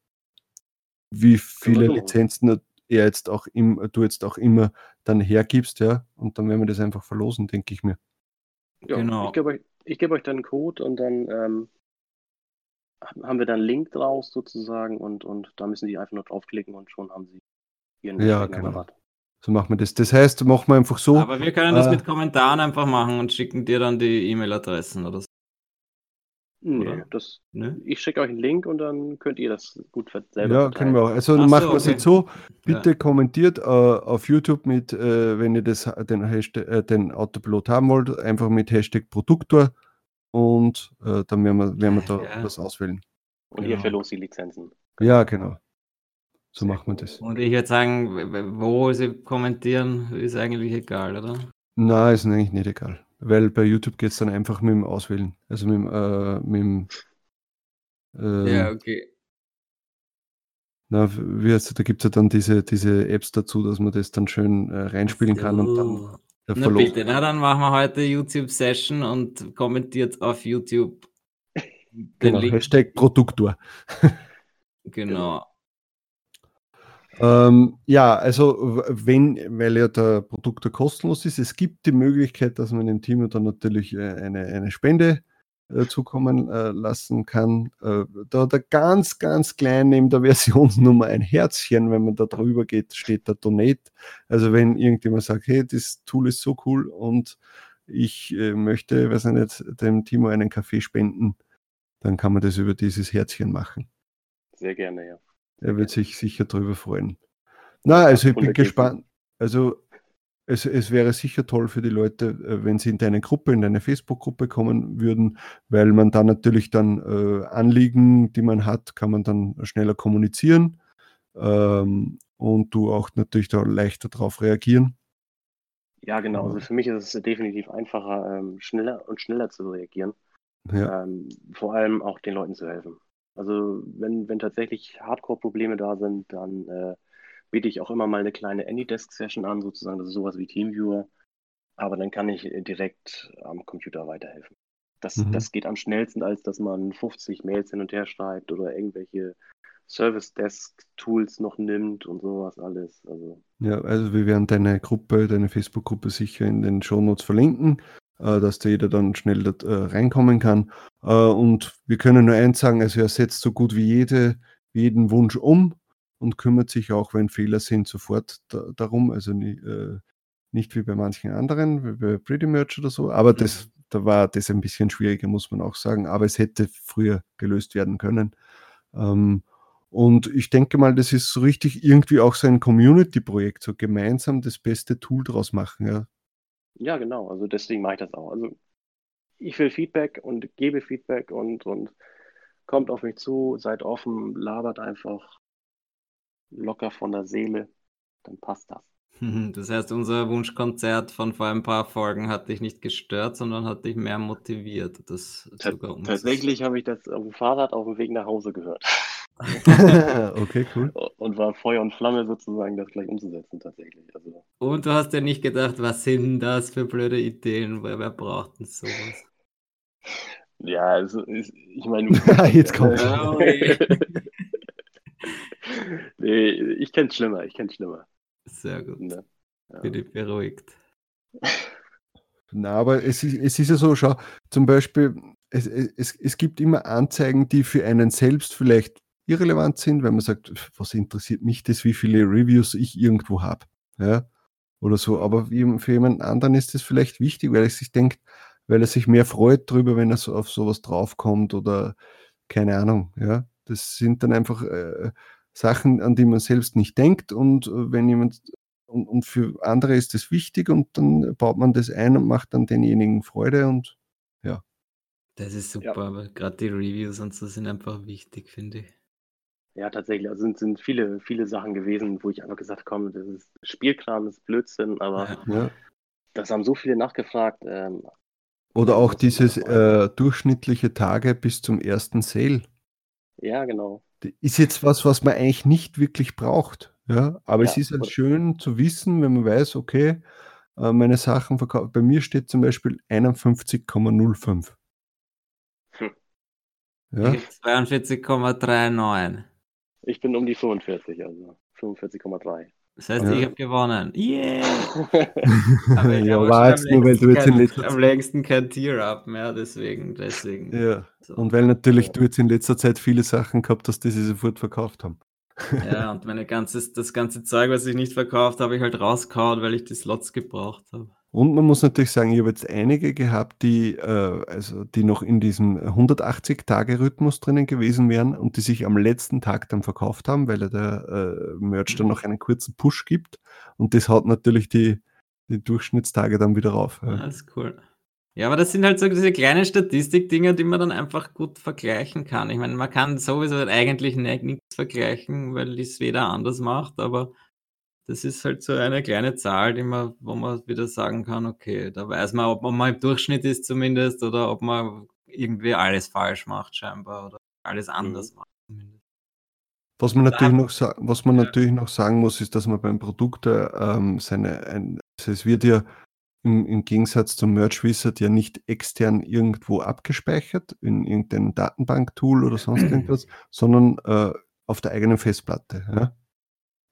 Wie viele genau. Lizenzen er jetzt auch im, du jetzt auch immer dann hergibst, ja, und dann werden wir das einfach verlosen, denke ich mir. Ja, genau. Ich gebe euch, geb euch dann einen Code und dann ähm, haben wir dann einen Link draus sozusagen und, und da müssen die einfach nur draufklicken und schon haben sie ihren ja, genau. So machen wir das. Das heißt, machen wir einfach so. Aber wir können das äh, mit Kommentaren einfach machen und schicken dir dann die E-Mail-Adressen oder so. Nee, das, nee? ich schicke euch einen Link und dann könnt ihr das gut selber Ja, können wir auch. Also Ach machen so, wir es jetzt so, bitte ja. kommentiert äh, auf YouTube mit, äh, wenn ihr das, den, Hashtag, äh, den Autopilot haben wollt, einfach mit Hashtag Produktor und äh, dann werden wir, werden wir da ja. was auswählen. Und genau. ihr verlost die Lizenzen. Ja, genau. So machen wir das. Und ich würde sagen, wo sie kommentieren, ist eigentlich egal, oder? Nein, ist eigentlich nicht egal. Weil bei YouTube geht es dann einfach mit dem Auswählen. Also mit dem, äh, mit dem äh, Ja, okay. Na, wie heißt, da gibt es ja dann diese, diese Apps dazu, dass man das dann schön äh, reinspielen kann und dann na bitte, na, dann machen wir heute YouTube-Session und kommentiert auf YouTube. genau, Link. Hashtag Produktor. [laughs] genau. Ähm, ja, also wenn, weil ja der Produktor kostenlos ist, es gibt die Möglichkeit, dass man dem Team dann natürlich äh, eine, eine Spende äh, zukommen äh, lassen kann. Äh, da hat er ganz, ganz klein neben der Versionsnummer [laughs] ein Herzchen, wenn man da drüber geht, steht da Donate. Also wenn irgendjemand sagt, hey, das Tool ist so cool und ich äh, möchte, weiß ich nicht, dem Timo einen Kaffee spenden, dann kann man das über dieses Herzchen machen. Sehr gerne, ja. Er wird sich sicher darüber freuen. Na, also ich bin gespannt. Also es, es wäre sicher toll für die Leute, äh, wenn sie in deine Gruppe, in deine Facebook-Gruppe kommen würden, weil man dann natürlich dann äh, Anliegen, die man hat, kann man dann schneller kommunizieren ähm, und du auch natürlich da leichter darauf reagieren. Ja, genau. Also für mich ist es definitiv einfacher, ähm, schneller und schneller zu reagieren. Ja. Ähm, vor allem auch den Leuten zu helfen. Also wenn, wenn tatsächlich Hardcore-Probleme da sind, dann äh, biete ich auch immer mal eine kleine Anydesk-Session an, sozusagen, das ist sowas wie Teamviewer. Aber dann kann ich direkt am Computer weiterhelfen. Das, mhm. das geht am schnellsten, als dass man 50 Mails hin und her schreibt oder irgendwelche Service Desk Tools noch nimmt und sowas alles. Also. Ja, also wir werden deine Gruppe, deine Facebook-Gruppe sicher in den Shownotes verlinken, äh, dass da jeder dann schnell dort, äh, reinkommen kann. Äh, und wir können nur eins sagen, also er setzt so gut wie jede, jeden Wunsch um und kümmert sich auch, wenn Fehler sind, sofort da, darum. Also äh, nicht wie bei manchen anderen, wie bei Pretty Merch oder so, aber das, mhm. da war das ein bisschen schwieriger, muss man auch sagen. Aber es hätte früher gelöst werden können. Ähm, und ich denke mal, das ist so richtig irgendwie auch so ein Community-Projekt, so gemeinsam das beste Tool draus machen. Ja, ja genau. Also deswegen mache ich das auch. Also ich will Feedback und gebe Feedback und, und kommt auf mich zu, seid offen, labert einfach locker von der Seele, dann passt das. [laughs] Das heißt, unser Wunschkonzert von vor ein paar Folgen hat dich nicht gestört, sondern hat dich mehr motiviert. Das Ta tatsächlich habe ich das auf dem Fahrrad auf dem Weg nach Hause gehört. [laughs] okay, cool. [laughs] Und war Feuer und Flamme sozusagen, das gleich umzusetzen tatsächlich. Also. Und du hast ja nicht gedacht, was sind das für blöde Ideen? Wer, wer braucht denn sowas? Ja, also ich meine. Jetzt kommt. Nee, ich kenne schlimmer, ich kenne schlimmer. Sehr gut. Ja. Bin ich beruhigt. Na, aber es ist, es ist ja so, schau, zum Beispiel, es, es, es gibt immer Anzeigen, die für einen selbst vielleicht irrelevant sind, weil man sagt, was interessiert mich das, wie viele Reviews ich irgendwo habe. Ja? Oder so. Aber für jemand anderen ist das vielleicht wichtig, weil er sich denkt, weil er sich mehr freut darüber, wenn er so auf sowas draufkommt oder keine Ahnung. Ja? Das sind dann einfach äh, Sachen, an die man selbst nicht denkt und äh, wenn jemand und, und, für andere ist das wichtig und dann baut man das ein und macht dann denjenigen Freude und ja. Das ist super, ja. aber gerade die Reviews und so sind einfach wichtig, finde ich. Ja, tatsächlich. Also sind, sind viele, viele Sachen gewesen, wo ich einfach gesagt habe, das ist Spielkram, das ist Blödsinn, aber ja. das haben so viele nachgefragt. Ähm, Oder auch dieses äh, durchschnittliche Tage bis zum ersten Sale. Ja, genau. Ist jetzt was, was man eigentlich nicht wirklich braucht. Ja, aber ja, es ist halt schön zu wissen, wenn man weiß, okay, äh, meine Sachen verkaufen. Bei mir steht zum Beispiel 51,05. Hm. Ja? 42,39. Ich bin um die 45, also 45,3. Das heißt, ja. ich habe gewonnen. Yeah! [laughs] Aber ich ja, war jetzt nur, weil du jetzt in letzter Zeit. Am längsten kein Tier-Up mehr, deswegen, deswegen. Ja. So. Und weil natürlich ja. du jetzt in letzter Zeit viele Sachen gehabt hast, die sie sofort verkauft haben. Ja, und meine ganzes, das ganze Zeug, was ich nicht verkauft habe, ich halt rausgehauen, weil ich die Slots gebraucht habe. Und man muss natürlich sagen, ich habe jetzt einige gehabt, die, äh, also die noch in diesem 180-Tage-Rhythmus drinnen gewesen wären und die sich am letzten Tag dann verkauft haben, weil der äh, Merch dann noch einen kurzen Push gibt. Und das haut natürlich die, die Durchschnittstage dann wieder rauf. Ja. Das ist cool. Ja, aber das sind halt so diese kleinen Statistikdinger, die man dann einfach gut vergleichen kann. Ich meine, man kann sowieso eigentlich nichts vergleichen, weil es weder anders macht, aber das ist halt so eine kleine Zahl, die man, wo man wieder sagen kann, okay, da weiß man, ob man im Durchschnitt ist zumindest oder ob man irgendwie alles falsch macht scheinbar oder alles anders mhm. macht zumindest. Was man natürlich noch, was man ja. natürlich noch sagen muss, ist, dass man beim Produkt ähm, seine, ein, also es wird ja im, im, Gegensatz zum Merch Wizard ja nicht extern irgendwo abgespeichert in irgendeinem Datenbank-Tool oder sonst [clears throat] irgendwas, sondern äh, auf der eigenen Festplatte. Ja?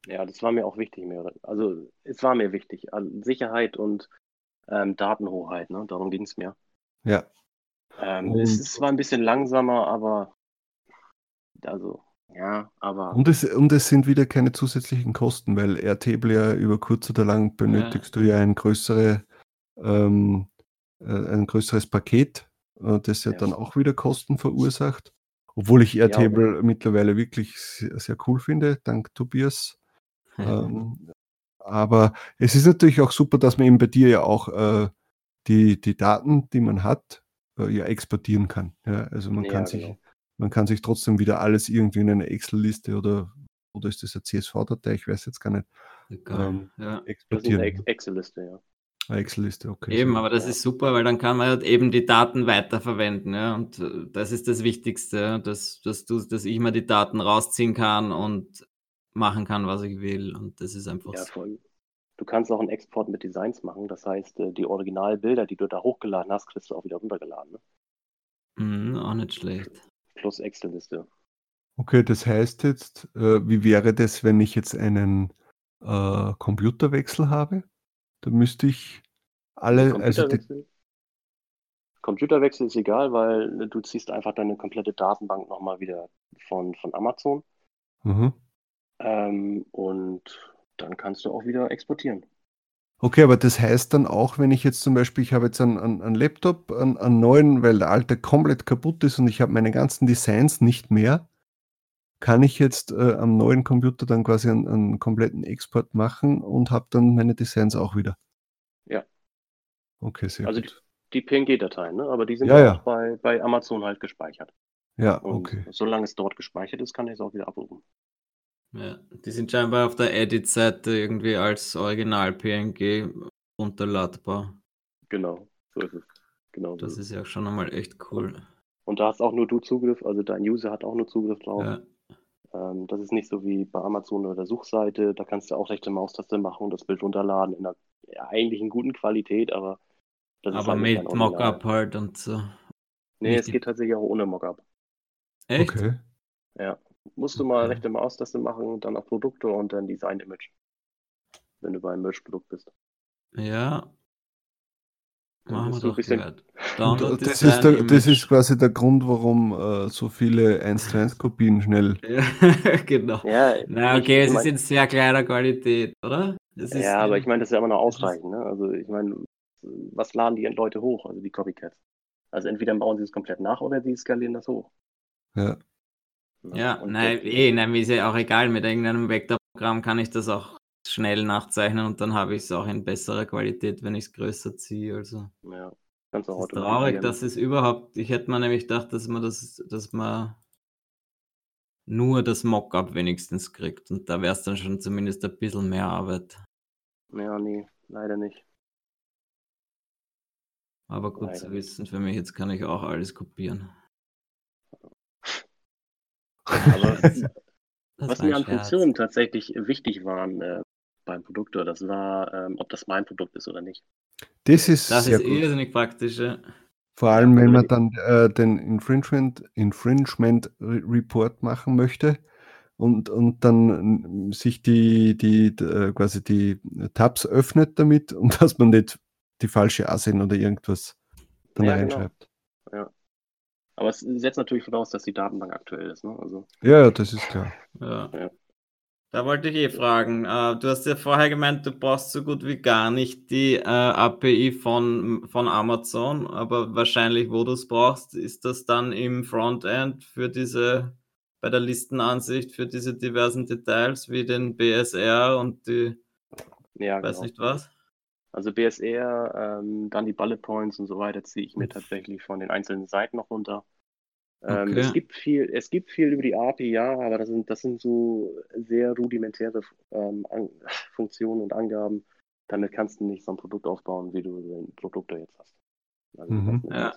Ja, das war mir auch wichtig. Also es war mir wichtig. Sicherheit und ähm, Datenhoheit, ne? darum ging es mir. Ja. Ähm, es, es, war ein bisschen langsamer, aber also ja, aber. Und es, und es sind wieder keine zusätzlichen Kosten, weil Airtable ja über kurz oder lang benötigst ja. du ja ein, größere, ähm, äh, ein größeres Paket, äh, das ja, ja, dann auch wieder Kosten verursacht. Obwohl ich Airtable ja, mittlerweile wirklich sehr, sehr cool finde, dank Tobias. Ähm, aber es ist natürlich auch super, dass man eben bei dir ja auch äh, die, die Daten, die man hat, äh, ja exportieren kann. Ja, also man ja, kann genau. sich, man kann sich trotzdem wieder alles irgendwie in eine Excel-Liste oder oder ist das eine CSV-Datei? Ich weiß jetzt gar nicht. Ähm, ja. Exportieren. Das ist eine Excel-Liste, ja. Excel-Liste, okay. Eben, aber das ist super, weil dann kann man halt eben die Daten weiterverwenden. Ja? Und äh, das ist das Wichtigste, dass, dass, du, dass ich mir die Daten rausziehen kann und machen kann, was ich will. Und das ist einfach. Ja, voll. Du kannst auch einen Export mit Designs machen. Das heißt, äh, die Originalbilder, die du da hochgeladen hast, kriegst du auch wieder runtergeladen. Ne? Mm, auch nicht schlecht. Plus Excel-Liste. Okay, das heißt jetzt, äh, wie wäre das, wenn ich jetzt einen äh, Computerwechsel habe? Da müsste ich alle, also die, Computerwechsel ist egal, weil du ziehst einfach deine komplette Datenbank nochmal wieder von, von Amazon. Mhm. Ähm, und dann kannst du auch wieder exportieren. Okay, aber das heißt dann auch, wenn ich jetzt zum Beispiel, ich habe jetzt einen, einen, einen Laptop, einen, einen, neuen, weil der alte komplett kaputt ist und ich habe meine ganzen Designs nicht mehr, kann ich jetzt äh, am neuen Computer dann quasi einen, einen kompletten Export machen und habe dann meine Designs auch wieder. Ja. Okay, sehr also gut. Die, die PNG-Dateien, ne? aber die sind ja, ja. auch bei, bei Amazon halt gespeichert. Ja, und okay. Solange es dort gespeichert ist, kann ich es auch wieder abrufen. Ja, die sind scheinbar auf der Edit-Seite irgendwie als Original-PNG runterladbar. Genau, so ist es. Genau. Das so. ist ja schon einmal echt cool. Und da hast auch nur du Zugriff, also dein User hat auch nur Zugriff drauf. Ja. Ähm, das ist nicht so wie bei Amazon oder der Suchseite, da kannst du auch rechte Maustaste machen und das Bild runterladen in einer ja, eigentlich in guten Qualität, aber das aber ist halt mit Mockup halt und so. Nee, nicht es geht tatsächlich auch ohne Mockup. Echt? Okay. Ja. Musst du mal rechte Maustaste machen, dann auf Produkte und dann Design Image. Wenn du bei einem Merch-Produkt bist. Ja. Machen wir doch bisschen... das, ist der, das ist quasi der Grund, warum äh, so viele 1 zu 1 Kopien schnell. [laughs] Ja, genau. Ja, Na, okay, ich, es ist in sehr kleiner Qualität, oder? ja, aber ich meine, das ist ja immer noch ausreichend. Ne? Also ich meine, was laden die Leute hoch, also die Copycats? Also entweder bauen sie es komplett nach oder sie skalieren das hoch. Ja. Ja, nein, eh, nein, ist ja auch egal. Mit irgendeinem Vektorprogramm kann ich das auch schnell nachzeichnen und dann habe ich es auch in besserer Qualität, wenn ich es größer ziehe. Also. Ja, ganz auch ist traurig, dass es überhaupt, ich hätte mir nämlich gedacht, dass man das, dass man nur das Mockup wenigstens kriegt und da wäre es dann schon zumindest ein bisschen mehr Arbeit. Ja, nee, leider nicht. Aber gut leider zu wissen, für mich jetzt kann ich auch alles kopieren. [laughs] Aber was mir an Funktionen tatsächlich wichtig waren äh, beim Produktor, das war, ähm, ob das mein Produkt ist oder nicht. Das ist, das ist irrsinnig praktisch. Ja. Vor allem, wenn man dann äh, den Infringement, Infringement Report machen möchte und, und dann sich die, die, die äh, quasi die Tabs öffnet damit und [laughs] dass man nicht die falsche A-Sinn oder irgendwas dann ja, genau. reinschreibt. Genau. Aber es setzt natürlich voraus, dass die Datenbank aktuell ist. Ne? Also, ja, das ist klar. Ja. ja. Da wollte ich eh fragen. Äh, du hast ja vorher gemeint, du brauchst so gut wie gar nicht die äh, API von, von Amazon, aber wahrscheinlich, wo du es brauchst, ist das dann im Frontend für diese, bei der Listenansicht, für diese diversen Details wie den BSR und die, ja, weiß genau. nicht was? Also BSR, ähm, dann die Bullet Points und so weiter ziehe ich mir tatsächlich von den einzelnen Seiten noch runter. Ähm, okay. es, gibt viel, es gibt viel über die API, ja, aber das sind, das sind so sehr rudimentäre ähm, [laughs] Funktionen und Angaben. Damit kannst du nicht so ein Produkt aufbauen, wie du ein Produkt da jetzt hast. Also mhm. ja.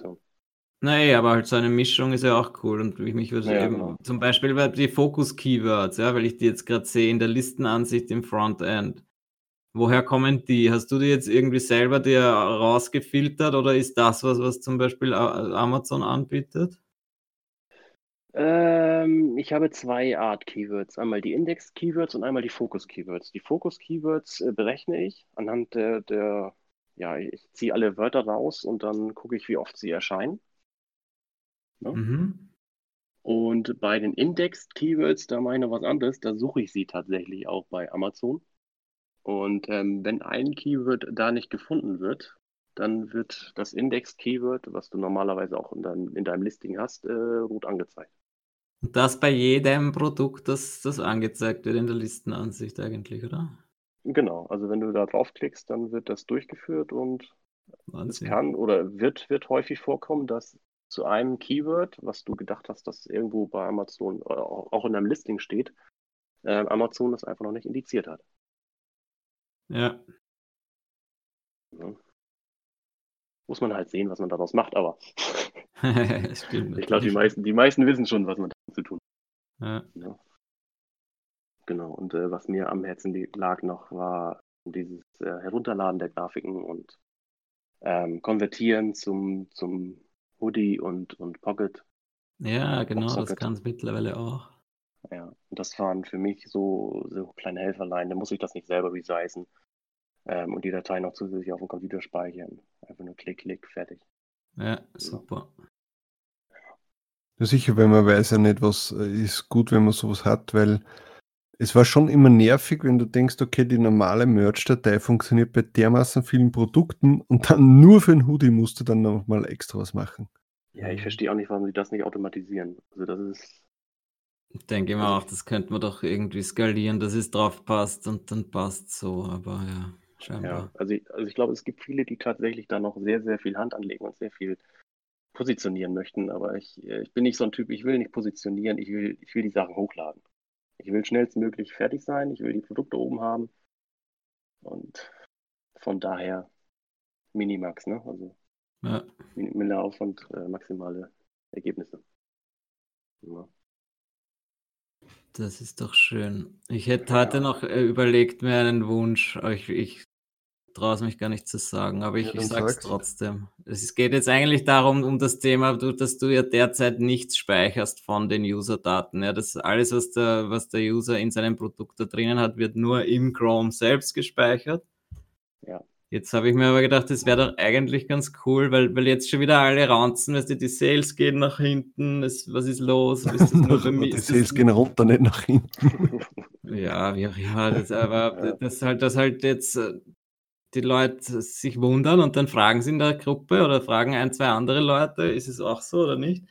Naja, aber halt so eine Mischung ist ja auch cool und ich mich würde ja, eben genau. zum Beispiel die Focus-Keywords, ja, weil ich die jetzt gerade sehe in der Listenansicht im Frontend. Woher kommen die? Hast du die jetzt irgendwie selber dir rausgefiltert oder ist das was, was zum Beispiel Amazon anbietet? Ähm, ich habe zwei Art Keywords. Einmal die Index-Keywords und einmal die Focus-Keywords. Die Focus-Keywords äh, berechne ich anhand der, der, ja, ich ziehe alle Wörter raus und dann gucke ich, wie oft sie erscheinen. Ne? Mhm. Und bei den Index-Keywords, da meine ich was anderes, da suche ich sie tatsächlich auch bei Amazon. Und ähm, wenn ein Keyword da nicht gefunden wird, dann wird das Index-Keyword, was du normalerweise auch in deinem, in deinem Listing hast, äh, rot angezeigt. Und das bei jedem Produkt, das, das angezeigt wird in der Listenansicht eigentlich, oder? Genau, also wenn du da draufklickst, dann wird das durchgeführt und Wahnsinn. es kann oder wird, wird häufig vorkommen, dass zu einem Keyword, was du gedacht hast, dass irgendwo bei Amazon äh, auch in deinem Listing steht, äh, Amazon das einfach noch nicht indiziert hat. Ja. ja. Muss man halt sehen, was man daraus macht, aber [laughs] Stimmt, [laughs] ich glaube, die meisten, die meisten wissen schon, was man damit zu tun hat. Ja. ja. Genau, und äh, was mir am Herzen lag noch, war dieses äh, Herunterladen der Grafiken und ähm, Konvertieren zum, zum Hoodie und, und Pocket. Ja, genau, das kann es mittlerweile auch. Ja, und das waren für mich so, so kleine Helferlein. Da muss ich das nicht selber resizen ähm, und die Datei noch zusätzlich auf dem Computer speichern. Einfach nur Klick, Klick, fertig. Ja, super. Ja, sicher, wenn man weiß ja nicht, was äh, ist gut, wenn man sowas hat, weil es war schon immer nervig, wenn du denkst, okay, die normale Merch-Datei funktioniert bei dermaßen vielen Produkten und dann nur für ein Hoodie musst du dann nochmal extra was machen. Ja, ich verstehe auch nicht, warum sie das nicht automatisieren. Also das ist. Ich denke immer auch, das könnte man doch irgendwie skalieren, dass es drauf passt und dann passt so, aber ja, scheinbar. Ja, also ich, also ich glaube, es gibt viele, die tatsächlich da noch sehr, sehr viel Hand anlegen und sehr viel positionieren möchten, aber ich, äh, ich bin nicht so ein Typ, ich will nicht positionieren, ich will, ich will die Sachen hochladen. Ich will schnellstmöglich fertig sein, ich will die Produkte oben haben und von daher Minimax, ne? Also ja. minimaler Aufwand, äh, maximale Ergebnisse. Ja. Das ist doch schön. Ich hätte heute noch äh, überlegt, mir einen Wunsch. Ich, ich traue es mich gar nicht zu sagen, aber ich, ja, ich sage es trotzdem. Es geht jetzt eigentlich darum, um das Thema, dass du ja derzeit nichts speicherst von den User-Daten. Ja, das alles, was der, was der User in seinem Produkt da drinnen hat, wird nur im Chrome selbst gespeichert. Ja. Jetzt habe ich mir aber gedacht, das wäre doch eigentlich ganz cool, weil, weil jetzt schon wieder alle raunzen, weißt du, die Sales gehen nach hinten, es, was ist los? [laughs] Ist die Sales gehen runter, nicht nach hinten. ja, wie auch immer, das, [laughs] aber das halt, das halt jetzt äh, die Leute sich wundern und dann fragen sie in der Gruppe oder fragen ein, zwei andere Leute, ist es auch so oder nicht?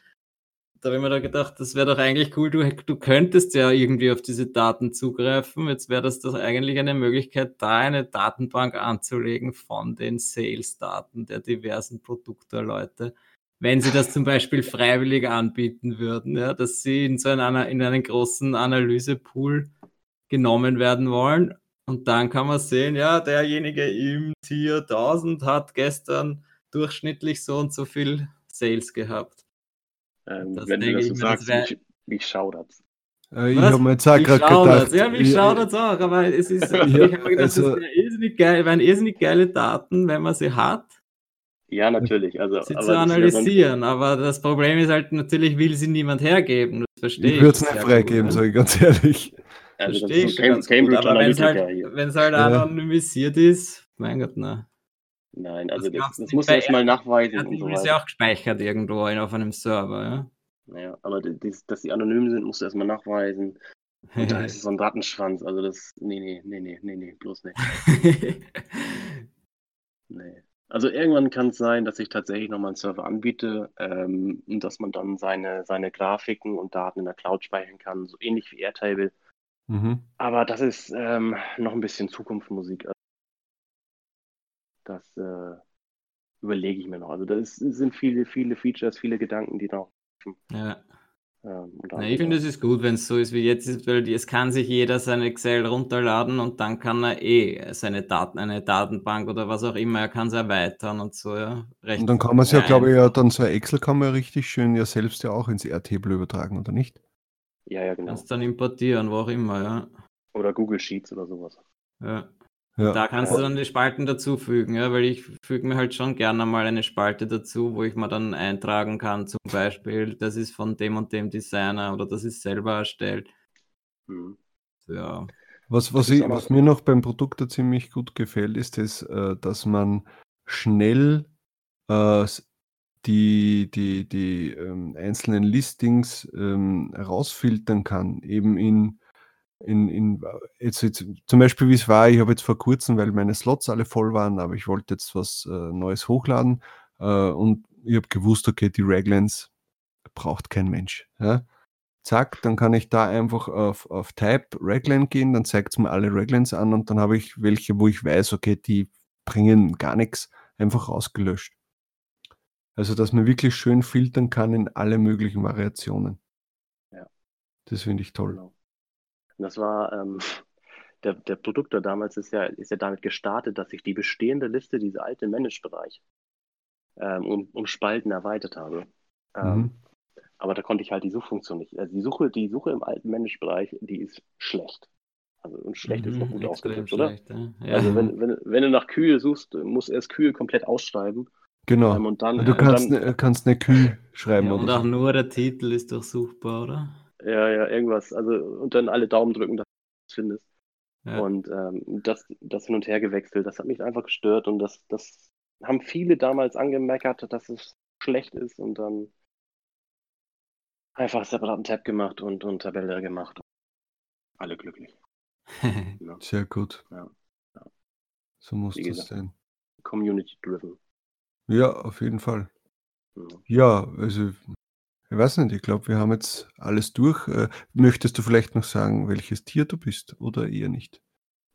Da habe ich mir da gedacht, das wäre doch eigentlich cool, du, du könntest ja irgendwie auf diese Daten zugreifen. Jetzt wäre das doch eigentlich eine Möglichkeit, da eine Datenbank anzulegen von den Sales-Daten der diversen Produktleute. Wenn sie das zum Beispiel freiwillig anbieten würden, ja, dass sie in so einer, in einen großen Analysepool genommen werden wollen. Und dann kann man sehen, ja, derjenige im Tier 1000 hat gestern durchschnittlich so und so viel Sales gehabt. Ähm, wenn du das so sagst, wär... mich, mich schaudert äh, ich habe mir jetzt auch gerade gedacht. Ja, mich schaudert es auch, aber es ist, [laughs] ja, ich habe mir gedacht, also, das irrsinnig geil, wären irrsinnig geile Daten, wenn man sie hat. Ja, natürlich. Also, sie zu analysieren, aber das Problem ist halt, natürlich will sie niemand hergeben. Das verstehe ich. Ich würde es nicht freigeben, sage ich ganz ehrlich. Also verstehe ich Cambridge gut, aber wenn es halt, halt ja. anonymisiert ist, mein Gott, na. Nein, also das, das, das muss erstmal nachweisen. Ja, so ist ja auch gespeichert irgendwo auf einem Server, ja. Naja, aber die, dass die anonym sind, musst du erstmal nachweisen. Und da ist [laughs] es so ein Rattenschwanz. Also das. Nee, nee, nee, nee, nee, nee, bloß nicht. [laughs] nee. Also irgendwann kann es sein, dass ich tatsächlich nochmal einen Server anbiete ähm, und dass man dann seine, seine Grafiken und Daten in der Cloud speichern kann, so ähnlich wie Airtable. Mhm. Aber das ist ähm, noch ein bisschen Zukunftsmusik. Das äh, überlege ich mir noch. Also das sind viele, viele Features, viele Gedanken, die noch. Ja. Ähm, Na, ich finde, es ist gut, wenn es so ist wie jetzt ist, weil es kann sich jeder sein Excel runterladen und dann kann er eh seine Daten, eine Datenbank oder was auch immer, er kann es erweitern und so, ja. Recht und dann kann man es ja, glaube ich, ja, dann so ein Excel kann man ja richtig schön ja selbst ja auch ins Airtable übertragen, oder nicht? Ja, ja, genau. Kannst dann importieren, wo auch immer, ja. Oder Google Sheets oder sowas. Ja. Ja. Da kannst du dann die Spalten dazufügen, ja, weil ich füge mir halt schon gerne mal eine Spalte dazu, wo ich mir dann eintragen kann, zum Beispiel, das ist von dem und dem Designer oder das ist selber erstellt. Mhm. Ja. Was, was, ich, was mir noch beim Produkt da ziemlich gut gefällt, ist, das, äh, dass man schnell äh, die, die, die ähm, einzelnen Listings ähm, herausfiltern kann, eben in in, in jetzt, jetzt, zum Beispiel wie es war, ich habe jetzt vor kurzem, weil meine Slots alle voll waren, aber ich wollte jetzt was äh, Neues hochladen äh, und ich habe gewusst, okay, die Raglands braucht kein Mensch. Ja? Zack, dann kann ich da einfach auf, auf Type Raglan gehen, dann zeigt es mir alle Raglans an und dann habe ich welche, wo ich weiß, okay, die bringen gar nichts, einfach ausgelöscht. Also, dass man wirklich schön filtern kann in alle möglichen Variationen. Ja. Das finde ich toll. Genau. Und das war, ähm, [laughs] der, der Produktor damals ist ja, ist ja damit gestartet, dass ich die bestehende Liste, diese alte Manage-Bereich, ähm, um, um Spalten erweitert habe. Ähm, mhm. Aber da konnte ich halt die Suchfunktion nicht. Also die Suche, die Suche im alten Manage-Bereich, die ist schlecht. Also, und schlecht mhm, ist noch gut ausgedrückt, oder? Ja. Also wenn, wenn, wenn du nach Kühe suchst, muss erst Kühe komplett ausschreiben. Genau. Ähm, und dann, du kannst, dann, ne, kannst eine Kühe schreiben. Ja, und auch nur der Titel ist doch super, oder? Ja, ja, irgendwas. Also und dann alle Daumen drücken, dass du es findest. Ja. Und ähm, das, das hin und her gewechselt, das hat mich einfach gestört und das, das haben viele damals angemeckert, dass es schlecht ist und dann einfach separaten Tab gemacht und, und Tabelle gemacht. Alle glücklich. [laughs] ja. Sehr gut. Ja. ja. So muss Wie das sein. Community driven. Ja, auf jeden Fall. Ja, also ich weiß nicht, ich glaube, wir haben jetzt alles durch. Äh, möchtest du vielleicht noch sagen, welches Tier du bist oder eher nicht?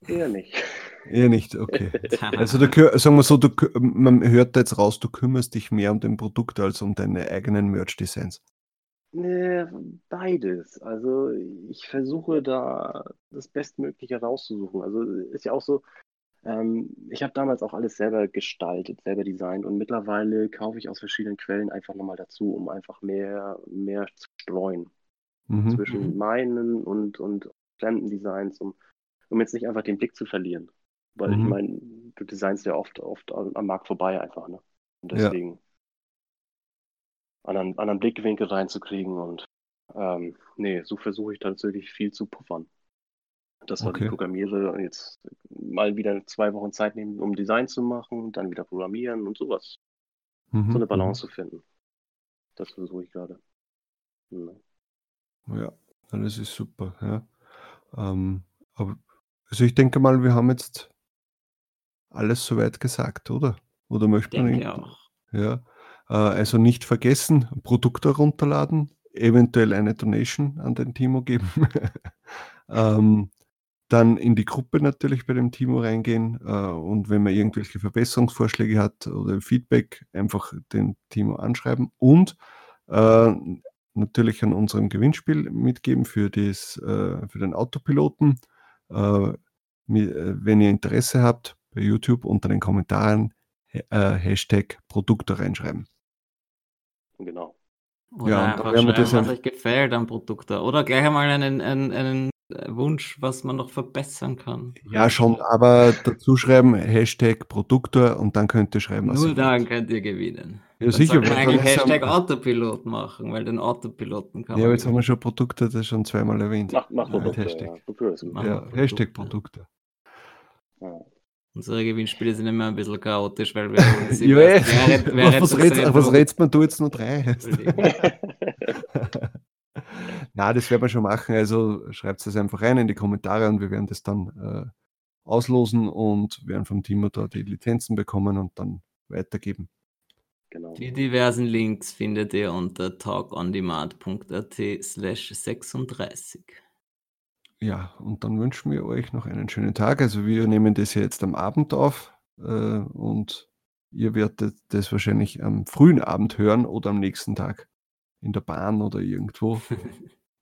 Eher nicht. Eher nicht, okay. [laughs] Also du, sagen wir so, du, man hört da jetzt raus, du kümmerst dich mehr um den Produkt als um deine eigenen Merch-Designs. Nee, beides. Also ich versuche da das Bestmögliche rauszusuchen. Also ist ja auch so, ähm, ich habe damals auch alles selber gestaltet, selber designt und mittlerweile kaufe ich aus verschiedenen Quellen einfach nochmal dazu, um einfach mehr, mehr zu streuen mhm. zwischen mhm. meinen und, und fremden Designs, um, um jetzt nicht einfach den Blick zu verlieren. Weil mhm. ich meine, du designst ja oft, oft am Markt vorbei einfach, ne? Und deswegen ja. anderen, anderen Blickwinkel reinzukriegen und ähm, nee, so versuche ich tatsächlich viel zu puffern dass okay. die Programmierer jetzt mal wieder zwei Wochen Zeit nehmen, um Design zu machen, dann wieder programmieren und sowas. Mhm. So eine Balance zu finden. Das versuche ich gerade. Ja. ja, alles ist super. Ja. Ähm, aber, also ich denke mal, wir haben jetzt alles soweit gesagt, oder? Oder möchte man denke auch. Ja. Äh, also nicht vergessen, Produkte runterladen, eventuell eine Donation an den Timo geben. [laughs] ähm, dann in die Gruppe natürlich bei dem Timo reingehen äh, und wenn man irgendwelche Verbesserungsvorschläge hat oder Feedback, einfach den Timo anschreiben und äh, natürlich an unserem Gewinnspiel mitgeben für, das, äh, für den Autopiloten. Äh, mit, äh, wenn ihr Interesse habt, bei YouTube unter den Kommentaren äh, Hashtag Produkte reinschreiben. Genau. Oder ja, einfach schreiben, das was euch gefällt am Produkt. Oder gleich einmal einen, einen, einen Wunsch, was man noch verbessern kann. Ja, schon, aber dazu schreiben Hashtag Produktor und dann könnt ihr schreiben, was Nur dann wollt. könnt ihr gewinnen. Ja, dann sicher. Wir eigentlich Hashtag haben... Autopilot machen, weil den Autopiloten kann Ja, aber jetzt haben wir schon Produkte, das schon zweimal erwähnt. Mach, mach Produkte, Hashtag. Ja, ja Hashtag Produkte. Ja. Unsere Gewinnspiele sind immer ein bisschen chaotisch, weil wir [laughs] ja, während, während was, rätst, was man du jetzt nur drei? [laughs] Na, das werden wir schon machen. Also schreibt es einfach rein in die Kommentare und wir werden das dann äh, auslosen und werden vom Timo da die Lizenzen bekommen und dann weitergeben. Genau. Die diversen Links findet ihr unter talkondemand.at slash 36. Ja, und dann wünschen wir euch noch einen schönen Tag. Also wir nehmen das ja jetzt am Abend auf äh, und ihr werdet das wahrscheinlich am frühen Abend hören oder am nächsten Tag in der Bahn oder irgendwo. [laughs]